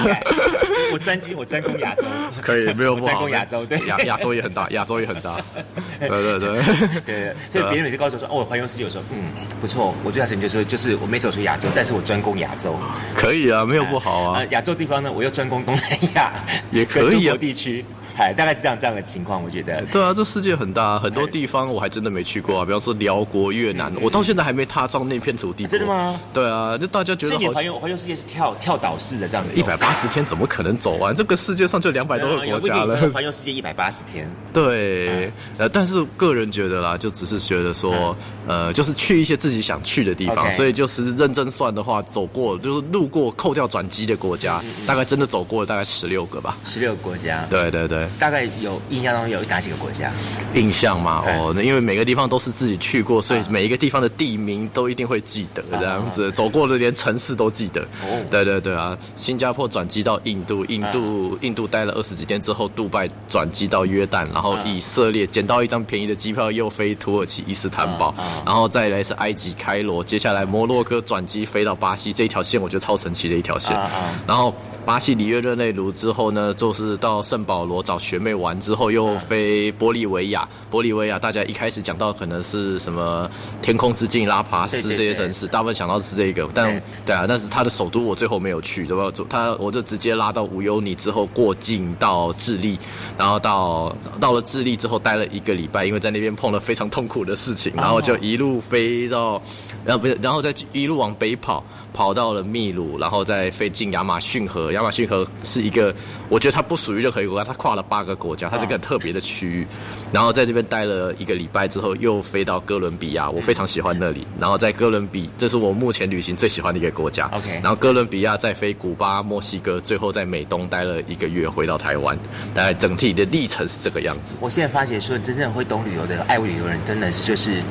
S1: 我专精，我专攻亚洲，
S9: 可以没有 <laughs> 不好
S1: 专攻亚洲，对
S9: 亚亚洲也很大，亚洲也很大。<laughs> 对对对
S1: 对，所以别人每次告诉我说，哦，我环游世界，我说嗯不错，我最大成就就是就是我没走出亚洲，但是我专攻亚洲。
S9: 可以啊，没有不好啊。
S1: 亚洲地方呢，我又专攻东南亚，
S9: 也可以啊。
S1: 地区。嗨，<laughs> 大概是这样这样的情况，我觉得。
S9: 对啊，这世界很大，很多地方我还真的没去过啊。比方说辽国、越南，我到现在还没踏上那片土地。
S1: 真的吗？
S9: 对啊，就大家觉得。
S1: 你环游环游世界是跳跳岛式的这样子。
S9: 一百八十天怎么可能走完？这个世界上就两百多个国家了。
S1: 环游世界一百八十天。<laughs>
S9: 对，呃，但是个人觉得啦，就只是觉得说，呃，就是去一些自己想去的地方，所以就是认真算的话，走过就是路过扣掉转机的国家，大概真的走过了大概十六个吧。
S1: 十六个国家。
S9: 对对对。
S1: 大概有。印象中有哪几个国家？
S9: 印象嘛，哦，那因为每个地方都是自己去过，所以每一个地方的地名都一定会记得，这样子走过的连城市都记得。哦，对对对啊，新加坡转机到印度，印度印度待了二十几天之后，杜拜转机到约旦，然后以色列捡到一张便宜的机票，又飞土耳其伊斯坦堡，然后再来是埃及开罗，接下来摩洛哥转机飞到巴西，这一条线我觉得超神奇的一条线。然后巴西里约热内卢之后呢，就是到圣保罗找学妹玩之。后又飞玻利维亚，玻利维亚大家一开始讲到可能是什么天空之镜、拉帕斯这些城市，大部分想到的是这个，但对啊，但是它的首都我最后没有去，对吧？他我就直接拉到无忧尼之后过境到智利，然后到到了智利之后待了一个礼拜，因为在那边碰了非常痛苦的事情，然后就一路飞到，然后不是，然后再一路往北跑。跑到了秘鲁，然后再飞进亚马逊河。亚马逊河是一个，我觉得它不属于任何一个国家，它跨了八个国家，它是一个很特别的区域。然后在这边待了一个礼拜之后，又飞到哥伦比亚，我非常喜欢那里。然后在哥伦比，这是我目前旅行最喜欢的一个国家。
S1: OK。
S9: 然后哥伦比亚再飞古巴、墨西哥，最后在美东待了一个月，回到台湾。大概整体的历程是这个样子。
S1: 我现在发觉说，真正会懂旅游的爱旅游人，真的是就是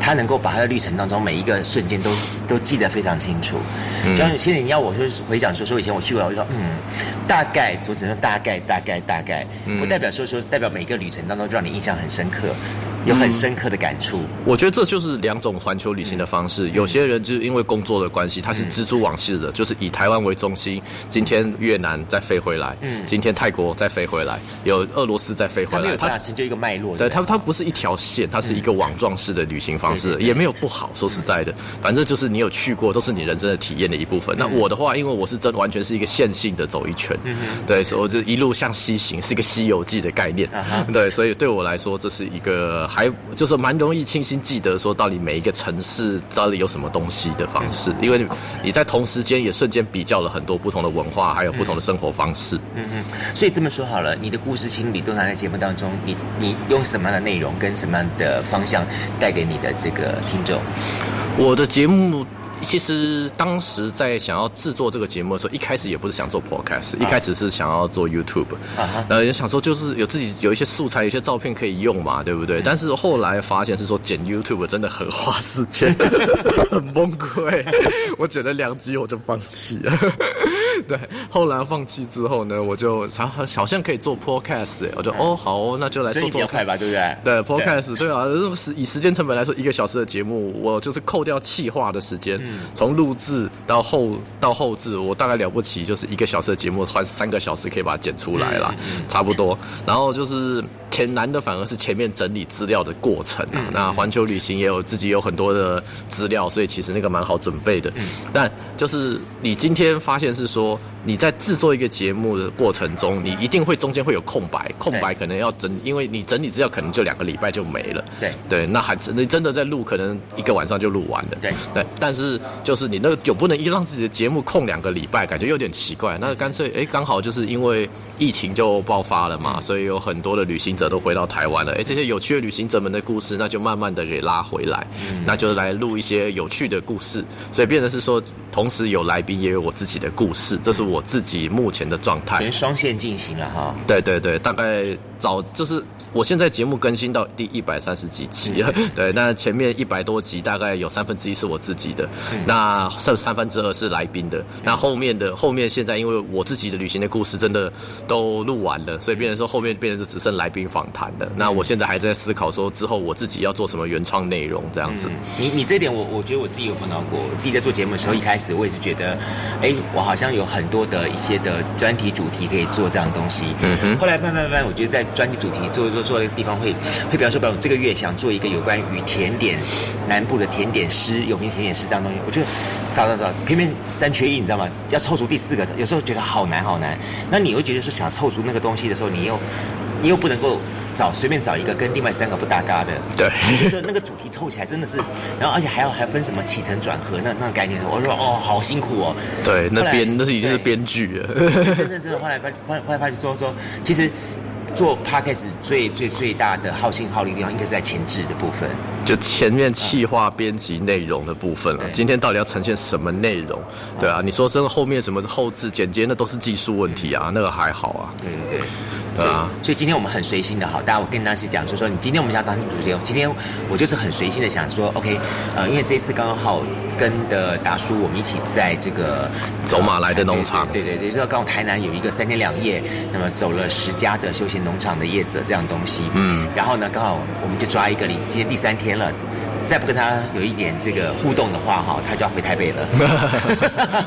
S1: 他能够把他的历程当中每一个瞬间都都记得非常清楚。像现在你要我说回想说说以前我去过，我就说嗯，大概我只能大概大概大概，不代表说说代表每个旅程当中让你印象很深刻。有很深刻的感触。
S9: 我觉得这就是两种环球旅行的方式。有些人就是因为工作的关系，他是蜘蛛网式的，就是以台湾为中心，今天越南再飞回来，嗯，今天泰国再飞回来，有俄罗斯再飞回来，
S1: 它成就一个脉络。
S9: 对，它它不是一条线，它是一个网状式的旅行方式，也没有不好。说实在的，反正就是你有去过，都是你人生的体验的一部分。那我的话，因为我是真完全是一个线性的走一圈，对，所以我就一路向西行，是一个《西游记》的概念。对，所以对我来说，这是一个还就是蛮容易清晰记得说到底每一个城市到底有什么东西的方式，因为你在同时间也瞬间比较了很多不同的文化，还有不同的生活方式。
S1: 嗯嗯，所以这么说好了，你的故事清理都拿在节目当中，你你用什么样的内容跟什么样的方向带给你的这个听众？
S9: 我的节目。其实当时在想要制作这个节目的时候，一开始也不是想做 podcast，一开始是想要做 YouTube，呃，也想说就是有自己有一些素材、有些照片可以用嘛，对不对？但是后来发现是说剪 YouTube 真的很花时间，<laughs> 很崩溃。我剪了两集我就放弃了。<laughs> 对，后来放弃之后呢，我就好好像可以做 podcast，我就哦好，那就来做做
S1: 看吧，对不对？
S9: 对 podcast，对啊，时以时间成本来说，一个小时的节目，我就是扣掉气化的时间。从录制到后到后置，我大概了不起就是一个小时的节目，花三个小时可以把它剪出来了，差不多。然后就是挺难的，反而是前面整理资料的过程啊。那环球旅行也有自己有很多的资料，所以其实那个蛮好准备的。但就是你今天发现是说。你在制作一个节目的过程中，你一定会中间会有空白，空白可能要整，因为你整理资料可能就两个礼拜就没了。
S1: 对
S9: 对，那还你真的在录，可能一个晚上就录完了。
S1: 对
S9: 对，但是就是你那个总不能一让自己的节目空两个礼拜，感觉有点奇怪。那干脆哎，刚好就是因为疫情就爆发了嘛，所以有很多的旅行者都回到台湾了。哎，这些有趣的旅行者们的故事，那就慢慢的给拉回来，那就来录一些有趣的故事。所以变成是说，同时有来宾，也有我自己的故事，这是。我自己目前的状态，
S1: 连双线进行了哈。
S9: 对对对，大概早就是。我现在节目更新到第一百三十几集了，对，那前面一百多集大概有三分之一是我自己的，那剩三分之二是来宾的，那后面的后面现在因为我自己的旅行的故事真的都录完了，所以变成说后面变成是只剩来宾访谈了。那我现在还在思考说之后我自己要做什么原创内容这样子。
S1: 你你这点我我觉得我自己有碰到过，自己在做节目的时候一开始我也是觉得，哎，我好像有很多的一些的专题主题可以做这样东西。嗯哼。后来慢慢慢慢，我觉得在专题主题做做。做的地方会会，比方说，比如这个月想做一个有关于甜点南部的甜点师，有名甜点师这样东西，我觉得找找找，偏偏三缺一，你知道吗？要凑足第四个，有时候觉得好难好难。那你又觉得说，想凑足那个东西的时候，你又你又不能够找随便找一个跟另外三个不搭嘎的，
S9: 对，
S1: 就 <laughs> 那个主题凑起来真的是，然后而且还要还分什么起承转合那那个概念，我说哦，好辛苦哦。
S9: 对，那编那是已经是编剧了。
S1: 真的真的，后来发后来后来发现说说，其实。做 podcast 最最最大的耗心耗力地方，应该是在前置的部分，
S9: 就前面企划、编辑、内容的部分了。今天到底要呈现什么内容？对啊，你说真的，后面什么后置、剪接，那都是技术问题啊，那个还好啊。
S1: 对对对。对啊，所以今天我们很随心的哈，大家我跟大家讲，就说你今天我们想当主持人，今天我就是很随心的想说，OK，呃，因为这次刚好跟的达叔我们一起在这个
S9: 走马来的农场，
S1: 对对对，就是刚好台南有一个三天两夜，那么走了十家的休闲农场的业者这样东西，嗯，然后呢，刚好我们就抓一个，你今天第三天了。再不跟他有一点这个互动的话，哈，他就要回台北了。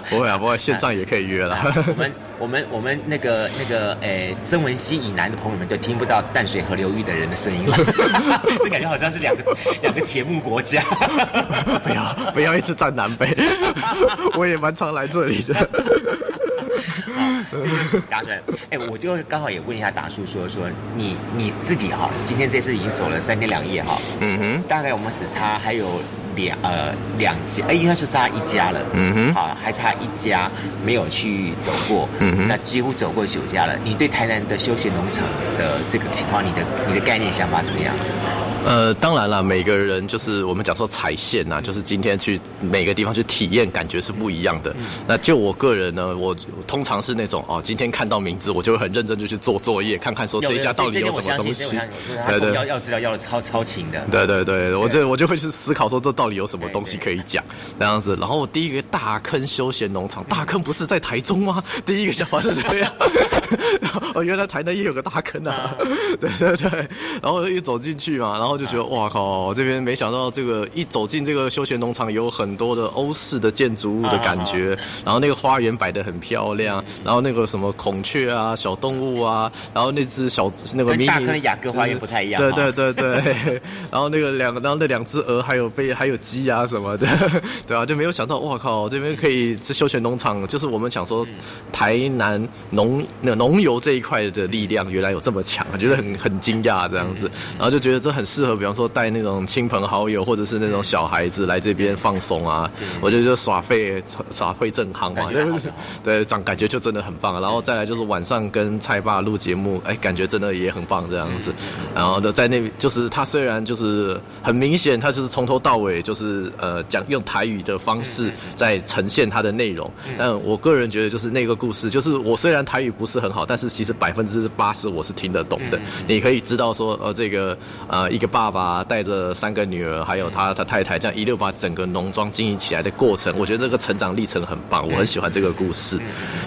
S9: 不会啊，不会，线上也可以约了。
S1: 我们我们我们那个那个诶，曾文溪以南的朋友们就听不到淡水河流域的人的声音了。<laughs> 这感觉好像是两个两个节目国家。<laughs>
S9: 不要不要一直站南北，<laughs> 我也蛮常来这里的。
S1: 达出来，哎，我就刚好也问一下达叔，说说你你自己哈，今天这次已经走了三天两夜哈，嗯哼，大概我们只差还有两呃两家，哎，应该是差一家了，嗯哼，好，还差一家没有去走过，嗯哼，那几乎走过九家了。你对台南的休闲农场的这个情况，你的你的概念想法怎么样？
S9: 呃，当然了，每个人就是我们讲说踩线呐，就是今天去每个地方去体验，感觉是不一样的。那就我个人呢，我通常是那种哦，今天看到名字，我就会很认真就去做作业，看看说这一家到底有什么东西。
S1: 对对，要要资料要的超超勤的。
S9: 对对对，我这我就会去思考说这到底有什么东西可以讲那样子。然后我第一个大坑休闲农场，大坑不是在台中吗？<laughs> 第一个想法是这样。<laughs> 哦，原来台南也有个大坑啊！<laughs> 对对对，然后一走进去嘛，然后就觉得哇靠，这边没想到这个一走进这个休闲农场，有很多的欧式的建筑物的感觉，然后那个花园摆的很漂亮，然后那个什么孔雀啊、小动物啊，然后那只小那个迷
S1: 大坑的雅阁花园不太一样，
S9: 对对对对，然后那个两然后那两只鹅还有被还有鸡啊什么的，<laughs> 对啊，就没有想到哇靠，这边可以这休闲农场，就是我们想说台南农那农游这一块的力量原来有这么强，觉得很很惊讶这样子，然后就觉得这很适合，比方说带那种亲朋好友或者是那种小孩子来这边放松啊，我觉得就耍废耍废正夯嘛，<laughs> 对，长感觉就真的很棒。然后再来就是晚上跟蔡爸录节目，哎，感觉真的也很棒这样子。然后的在那就是他虽然就是很明显，他就是从头到尾就是呃讲用台语的方式在呈现它的内容，但我个人觉得就是那个故事，就是我虽然台语不是很好，但是其实百分之八十我是听得懂的。你可以知道说，呃，这个呃一个爸爸带着三个女儿，还有他他太太，这样一路把整个农庄经营起来的过程，我觉得这个成长历程很棒，我很喜欢这个故事。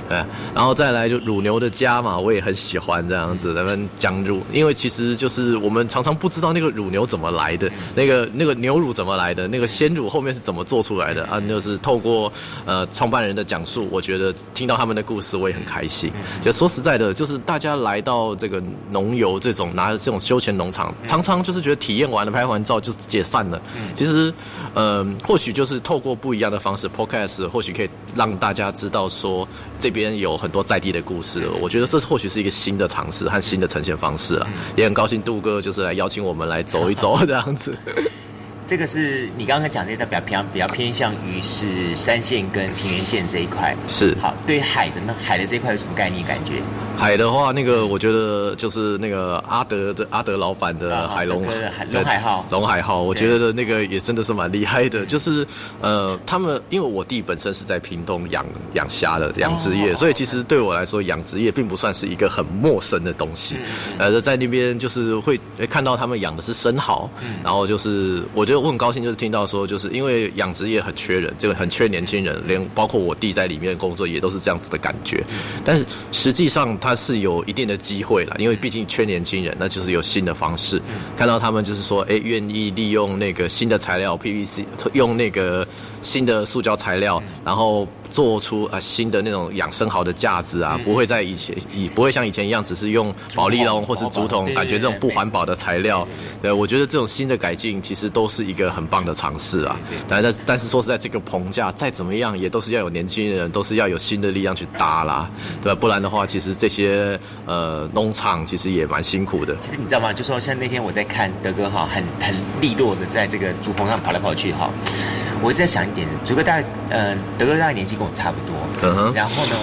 S9: 对，然后再来就乳牛的家嘛，我也很喜欢这样子，咱们讲乳，因为其实就是我们常常不知道那个乳牛怎么来的，那个那个牛乳怎么来的，那个鲜乳后面是怎么做出来的啊？就是透过呃创办人的讲述，我觉得听到他们的故事，我也很开心。就说实在的，就是大家来到这个农游这种拿着这种休闲农场，常常就是觉得体验完了拍完照就解散了。其实，呃，或许就是透过不一样的方式，podcast 或许可以让大家知道说这边有很多在地的故事。我觉得这或许是一个新的尝试和新的呈现方式啊，也很高兴杜哥就是来邀请我们来走一走 <laughs> 这样子。
S1: 这个是你刚刚讲的，代表偏比较偏向于是山线跟平原线这一块。
S9: 是
S1: 好，对海的呢，海的这一块有什么概念？感觉
S9: 海的话，那个我觉得就是那个阿德的阿德老板的海龙
S1: 龙海号，
S9: 龙海号，我觉得那个也真的是蛮厉害的。就是呃，他们因为我弟本身是在屏东养养虾的养殖业，所以其实对我来说，养殖业并不算是一个很陌生的东西。呃，在那边就是会看到他们养的是生蚝，然后就是我觉我很高兴，就是听到说，就是因为养殖业很缺人，这个很缺年轻人，连包括我弟在里面工作也都是这样子的感觉。但是实际上他是有一定的机会了，因为毕竟缺年轻人，那就是有新的方式。看到他们就是说，哎，愿意利用那个新的材料 PVC，用那个新的塑胶材料，然后。做出啊新的那种养生蚝的架子啊，不会在以前以不会像以前一样，只是用保利龙或是竹筒，感觉这种不环保的材料。对，我觉得这种新的改进其实都是一个很棒的尝试啊。但但但是说实在，这个棚架再怎么样，也都是要有年轻人，都是要有新的力量去搭啦，对吧？不然的话，其实这些呃农场其实也蛮辛苦的。
S1: 其实你知道吗？就说像那天我在看德哥哈，很很利落的在这个竹棚上跑来跑去哈。我一直在想一点，竹哥大概，嗯，德哥大概年纪跟我差不多，嗯然后呢，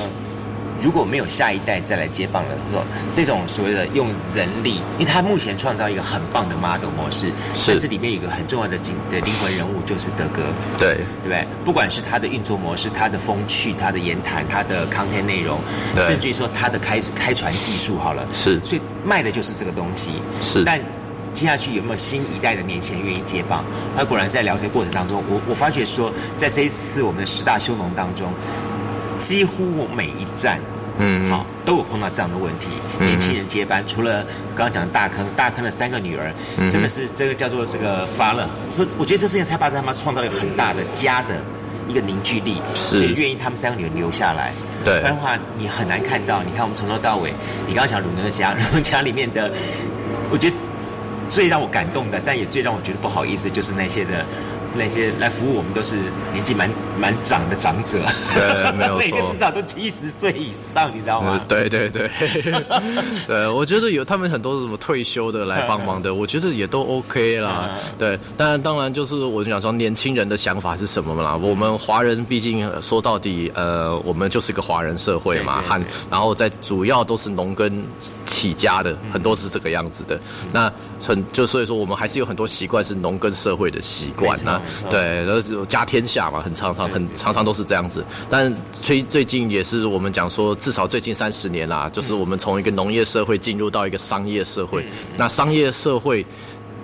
S1: 如果没有下一代再来接棒了，说这种所谓的用人力，因为他目前创造一个很棒的 model 模式，但是里面有一个很重要的景的灵魂人物就是德哥，
S9: 对，
S1: 对不对？不管是他的运作模式、他的风趣、他的言谈、他的 content 内容，甚至于说他的开开船技术，好了，
S9: 是，
S1: 所以卖的就是这个东西，
S9: 是，
S1: 但。接下去有没有新一代的年轻人愿意接棒？那果然在聊天过程当中，我我发觉说，在这一次我们的十大修农当中，几乎每一站，嗯，好都有碰到这样的问题。年轻人接班，除了刚刚讲的大坑，大坑的三个女儿，真的是这个叫做这个发了。所以我觉得这事情才把他们创造了一个很大的家的一个凝聚力，
S9: 所
S1: 以愿意他们三个女儿留下来。
S9: 对，
S1: 不然的话你很难看到。你看我们从头到尾，你刚刚讲鲁能的家，<laughs> 然后家里面的，我觉得。最让我感动的，但也最让我觉得不好意思，就是那些的。那些来服务我们都是年纪蛮蛮长的长者，
S9: 对，没有错，每
S1: 个至少都七十岁以上，你知道吗？
S9: 对对对，<laughs> 对，我觉得有他们很多什么退休的来帮忙的，<laughs> 我觉得也都 OK 啦。对，但当然就是我想说，年轻人的想法是什么嘛？我们华人毕竟说到底，呃，我们就是个华人社会嘛，和然后在主要都是农耕起家的，很多是这个样子的。那很就所以说，我们还是有很多习惯是农耕社会的习惯那。对，然后家天下嘛，很常常很常常都是这样子。但最最近也是我们讲说，至少最近三十年啦，就是我们从一个农业社会进入到一个商业社会。那商业社会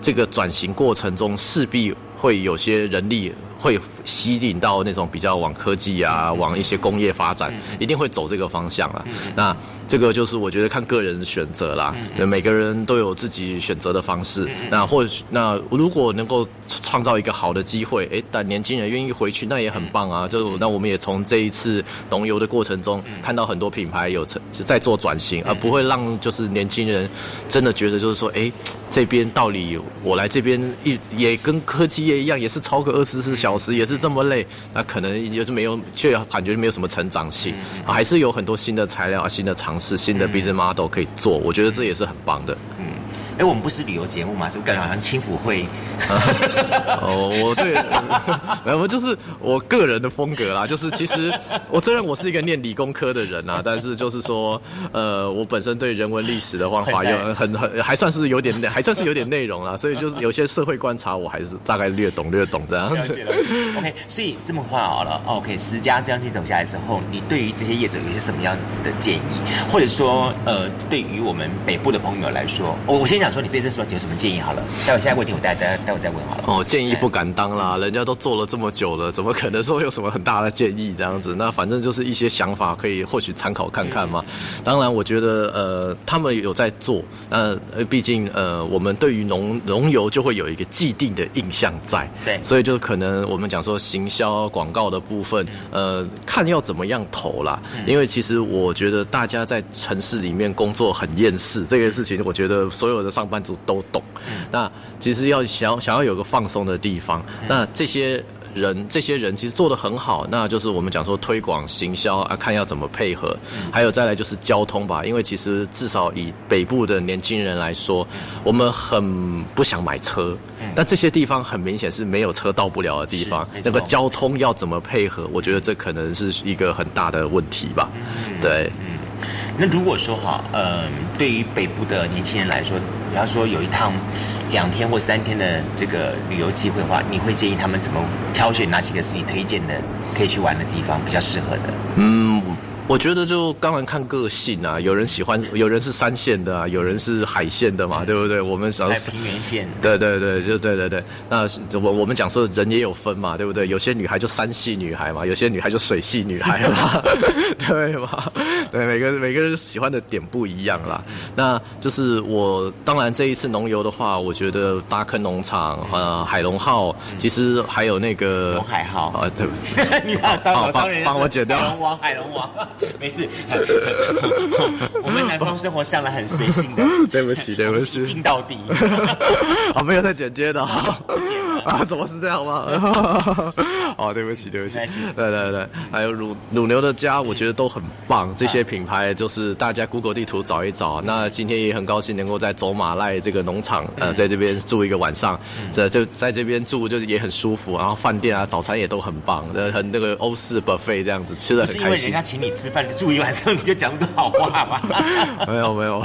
S9: 这个转型过程中，势必会有些人力。会吸引到那种比较往科技啊，往一些工业发展，一定会走这个方向啊。那这个就是我觉得看个人选择啦，每个人都有自己选择的方式。那或许那如果能够创造一个好的机会，哎，但年轻人愿意回去，那也很棒啊。就那我们也从这一次农游的过程中，看到很多品牌有在做转型，而不会让就是年轻人真的觉得就是说，哎，这边到底我来这边一也跟科技业一样，也是超过二十四小时，也是这么累，那可能就是没有，却感觉没有什么成长性，还是有很多新的材料、新的尝试、新的 business model 可以做，我觉得这也是很棒的。
S1: 哎，我们不是旅游节目嘛？怎么感觉好像轻浮会？<laughs>
S9: 哦，我对，<laughs> 没有，就是我个人的风格啦。就是其实我虽然我是一个念理工科的人啊，<laughs> 但是就是说，呃，我本身对人文历史的方法有很很还算是有点还算是有点内容啦。所以就是有些社会观察，我还是大概略懂略懂这样子。
S1: OK，所以这么话好了，OK，十家这样去走下来之后，你对于这些业者有些什么样子的建议，或者说，呃，对于我们北部的朋友来说，我我先讲。说你对这什么有什么建议好了？待会下一个问题我待待待会再问好了。
S9: 哦，建议不敢当啦，人家都做了这么久了，怎么可能说有什么很大的建议这样子？那反正就是一些想法，可以或许参考看看嘛。当然，我觉得呃，他们有在做，那毕竟呃，我们对于农农游就会有一个既定的印象在，
S1: 对，
S9: 所以就可能我们讲说行销广告的部分，呃，看要怎么样投啦。因为其实我觉得大家在城市里面工作很厌世，这件事情，我觉得所有的。上班族都懂，那其实要想想要有个放松的地方，那这些人这些人其实做的很好，那就是我们讲说推广行销啊，看要怎么配合，还有再来就是交通吧，因为其实至少以北部的年轻人来说，我们很不想买车，但这些地方很明显是没有车到不了的地方，那个交通要怎么配合，我觉得这可能是一个很大的问题吧，对。
S1: 那如果说哈，嗯，对于北部的年轻人来说，比方说有一趟两天或三天的这个旅游机会的话，你会建议他们怎么挑选哪几个是你推荐的可以去玩的地方，比较适合的？
S9: 嗯。我觉得就当然看个性啊，有人喜欢，有人是山线的啊，有人是海线的嘛，对不对？我们
S1: 想平原线，
S9: 对对对，就对对对。那我我们讲说人也有分嘛，对不对？有些女孩就山系女孩嘛，有些女孩就水系女孩嘛，<laughs> 对嘛？对，每个每个人喜欢的点不一样啦。那就是我当然这一次农游的话，我觉得大坑农场呃海龙号，其实还有那个
S1: 龙海号
S9: 啊，对，<laughs>
S1: 你好，帮
S9: 帮帮我剪掉，
S1: 海龙王，海龙王。<laughs> 没事，<laughs> 我们南方生活向来很随性的。<laughs>
S9: 对不起，对不起，
S1: 进到底。
S9: 我没有在剪接的，啊，怎么是这样吗？哦，对不起，对不起。对对对，还有乳乳牛的家，我觉得都很棒。这些品牌就是大家 Google 地图找一找。那今天也很高兴能够在走马濑这个农场，呃，在这边住一个晚上，这就在这边住就是也很舒服。然后饭店啊，早餐也都很棒，呃，很那个欧式 buffet 这样子，吃的很开心。是因为
S1: 人家请你吃。饭你住一晚上你就讲不多好话吗？<laughs>
S9: 没有没有，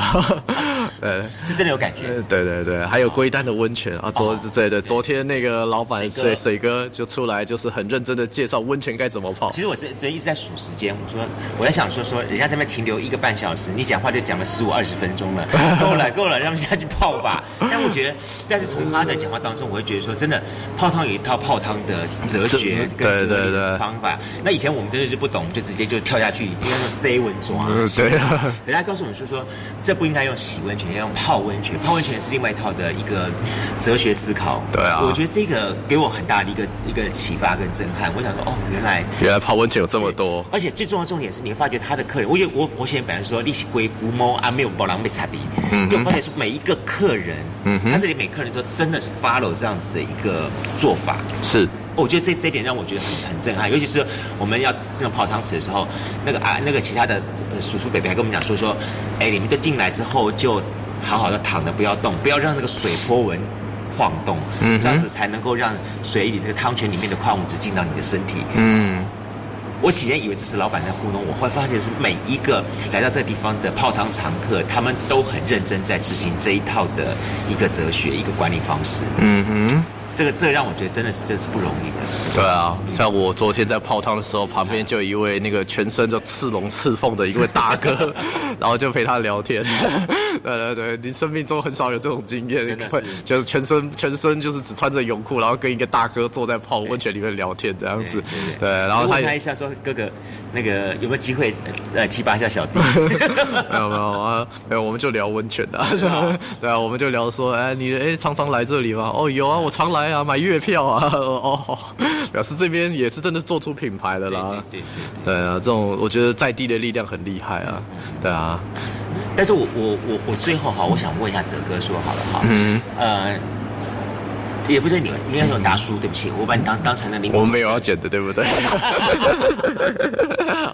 S9: <laughs>
S1: 呃，是真的有感觉。
S9: 对对对，还有龟丹的温泉啊，昨对对，昨天那个老板水水哥就出来，就是很认真的介绍温泉该怎么泡。
S1: 其实我这这一直在数时间，我说我在想说说，人家这边停留一个半小时，你讲话就讲了十五二十分钟了，<laughs> 够了够了，让他下去泡吧。但我觉得，但是从他的讲话当中，我会觉得说，真的泡汤有一套泡汤的哲学跟方法。那以前我们真的是不懂，就直接就跳下去。应该说 C 温抓，
S9: 对啊。
S1: 人家告诉我们说说，这不应该用洗温泉，要用泡温泉。泡温泉是另外一套的一个哲学思考。
S9: 对啊。
S1: 我觉得这个给我很大的一个一个启发跟震撼。我想说，哦，原来
S9: 原来泡温泉有这么多。
S1: 而且最重要的重点是，你会发觉他的客人，我我我现在本来说利息归估猫啊，没有包狼没差别。嗯。就发现是每一个客人，嗯，他这里每客人都真的是 follow 这样子的一个做法。
S9: 是。
S1: 我觉得这这点让我觉得很很震撼，尤其是我们要那个泡汤池的时候，那个啊那个其他的叔叔伯伯还跟我们讲说说，哎，你们就进来之后就好好的躺着，不要动，不要让那个水波纹晃动，嗯，这样子才能够让水里那个汤泉里面的矿物质进到你的身体。嗯，我起先以为这是老板在糊弄我，后来发现是每一个来到这个地方的泡汤常客，他们都很认真在执行这一套的一个哲学，一个管理方式。嗯哼。这个这个让我觉得真的是真是不容易的。
S9: 对啊，像我昨天在泡汤的时候，旁边就有一位那个全身就刺龙刺凤的一位大哥，<laughs> 然后就陪他聊天。<laughs> 对对对，你生命中很少有这种经验，会就是全身全身就是只穿着泳裤，然后跟一个大哥坐在泡温泉里面聊天这样子。对，然后
S1: 他问他一下说：“哥哥，那个有没有机会呃提拔一下小弟？”
S9: 没有没有啊，没有，我们就聊温泉的。对啊，我们就聊说：“哎，你哎常常来这里吗？”哦，有啊，我常来啊，买月票啊。<laughs> 哦，表示这边也是真的做出品牌的啦。
S1: 对对
S9: 对啊，这种我觉得在地的力量很厉害啊。对啊。
S1: 但是我我我我最后哈，我想问一下德哥说好了哈，嗯，呃，也不是你，应该说达叔，对不起，我把你当当成了你。
S9: 我们没有要剪的，对不对？<laughs>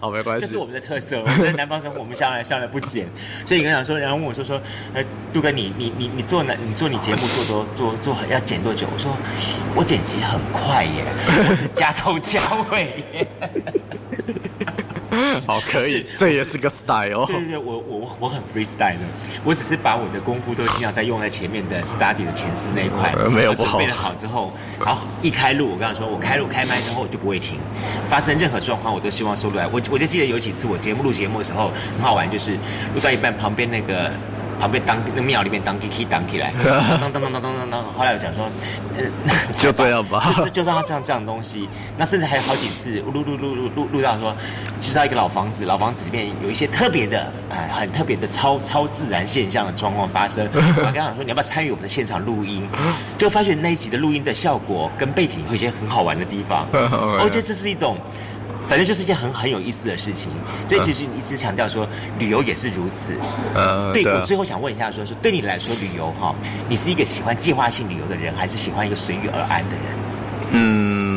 S9: 好，没关系。
S1: 这是我们的特色，我们在南方生活，我们向来向来不剪。所以你刚想说，然后问我说说，呃，杜哥，你你你你做呢？你做你节目做多做做要剪多久？我说我剪辑很快耶，我是加头加尾。<laughs>
S9: 好，可以，<laughs> 这也是个 style。
S1: 对对对，我我我很 freestyle 的，我只是把我的功夫都尽量在用在前面的 study 的前置那一块，
S9: 没有不好。
S1: 准备的好之后，然后一开录，我跟你说，我开录开麦之后我就不会停，发生任何状况我都希望收录来。我我就记得有几次我节目录节目的时候很好玩，就是录到一半旁边那个。旁边当那庙里面当 K K 当起来，当当当当当当当。后来我讲说，<laughs>
S9: 就这样吧，<laughs>
S1: 就就让他这样这样东西。那甚至还有好几次录录录录录录到说，去到一个老房子，老房子里面有一些特别的，哎，很特别的超超自然现象的状况发生。<laughs> 我刚讲说，你要不要参与我们的现场录音？就发现那一集的录音的效果跟背景有一些很好玩的地方。我觉得这是一种。反正就是一件很很有意思的事情，这其实一直强调说旅游也是如此。呃，对我最后想问一下，说说对你来说旅游哈，你是一个喜欢计划性旅游的人，还是喜欢一个随遇而安的人？
S9: 嗯，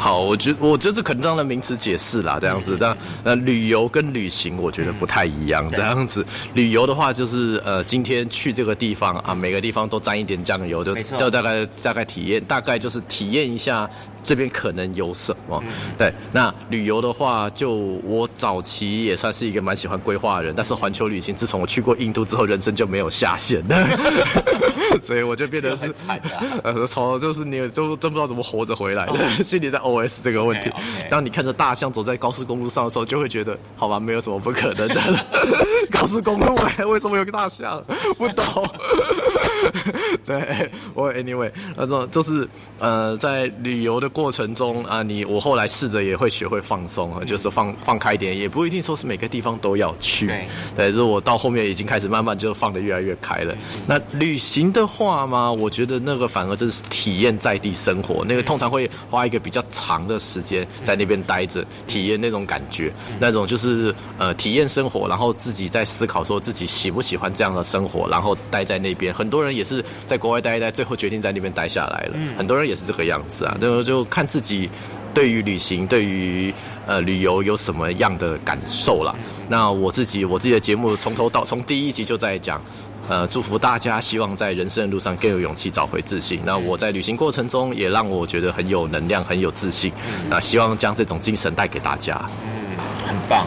S9: 好，我觉我觉得这可能当的名词解释啦，这样子。但呃，旅游跟旅行我觉得不太一样，这样子。旅游的话就是呃，今天去这个地方啊，每个地方都沾一点酱油，就就大概大概体验，大概就是体验一下。这边可能有什么？对，那旅游的话，就我早期也算是一个蛮喜欢规划的人，但是环球旅行，自从我去过印度之后，人生就没有下限了，<laughs> 所以我就变得是
S1: 惨的。<laughs>
S9: 呃，从就是你都真不知道怎么活着回来的，心里在 OS 这个问题。当你看着大象走在高速公路上的时候，就会觉得，好吧，没有什么不可能的。<laughs> 高速公路哎，为什么有个大象？不懂。<laughs> 对，我 anyway，那种就是呃，在旅游的过程中啊，你我后来试着也会学会放松啊，就是放放开一点，也不一定说是每个地方都要去。对，但是我到后面已经开始慢慢就放的越来越开了。那旅行的话嘛，我觉得那个反而就是体验在地生活，那个通常会花一个比较长的时间在那边待着，体验那种感觉，那种就是呃体验生活，然后自己在思考说自己喜不喜欢这样的生活，然后待在那边。很多人也是在国外待一待，最后决定在那边待下来了。很多人也是这个样子啊，就就看自己对于旅行、对于呃旅游有什么样的感受了。那我自己，我自己的节目从头到从第一集就在讲，呃，祝福大家，希望在人生的路上更有勇气，找回自信。那我在旅行过程中也让我觉得很有能量，很有自信。那希望将这种精神带给大家。
S1: 嗯，很棒。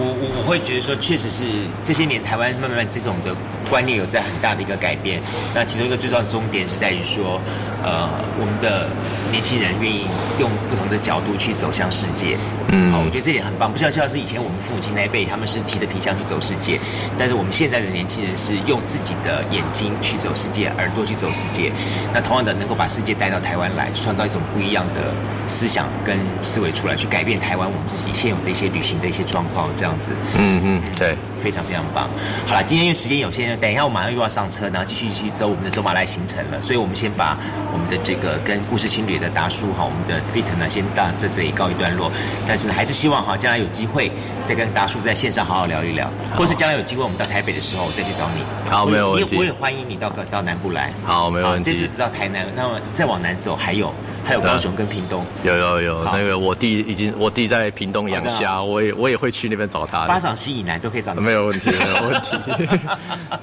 S1: 我我我会觉得说，确实是这些年台湾慢慢这种的观念有在很大的一个改变。那其中一个最重要的终点是在于说，呃，我们的年轻人愿意用不同的角度去走向世界。嗯，好，我觉得这点很棒。不像像是以前我们父亲那一辈，他们是提着皮箱去走世界，但是我们现在的年轻人是用自己的眼睛去走世界，耳朵去走世界。那同样的，能够把世界带到台湾来，创造一种不一样的思想跟思维出来，去改变台湾我们自己现有的一些旅行的一些状况，这样。样子，
S9: 嗯嗯，对，
S1: 非常非常棒。好了，今天因为时间有限，等一下我马上又要上车，然后继续去走我们的走马来行程了。所以，我们先把我们的这个跟故事情侣的达叔哈，我们的 fit 呢，先到在这里告一段落。但是呢，还是希望哈，将来有机会再跟达叔在线上好好聊一聊，或是将来有机会我们到台北的时候再去找你。
S9: 好，没有问题。
S1: 我也欢迎你到到南部来。
S9: 好，没有问题。
S1: 这次是到台南，那么再往南走还有。还有高雄跟屏东，
S9: 有有有，那个我弟已经我弟在屏东养虾，我也我也会去那边找他。
S1: 巴掌溪以南都可以找，
S9: 没有问题，没有问题。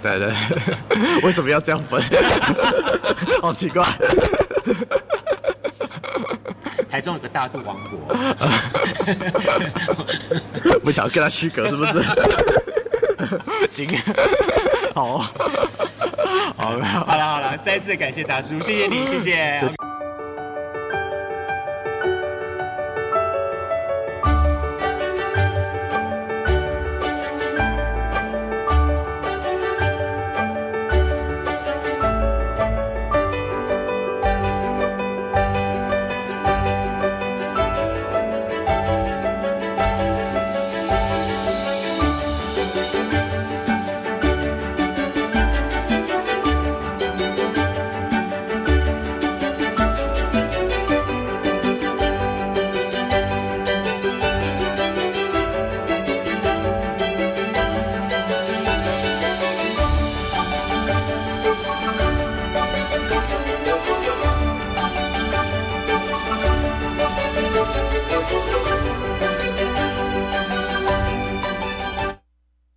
S9: 对 <laughs> 对，<laughs> 为什么要这样分？<laughs> 好奇怪。
S1: 台中有个大肚王国，
S9: 不想跟他区隔是不是？行，好，好，
S1: 好了好了，再次感谢大叔，谢谢你，谢谢。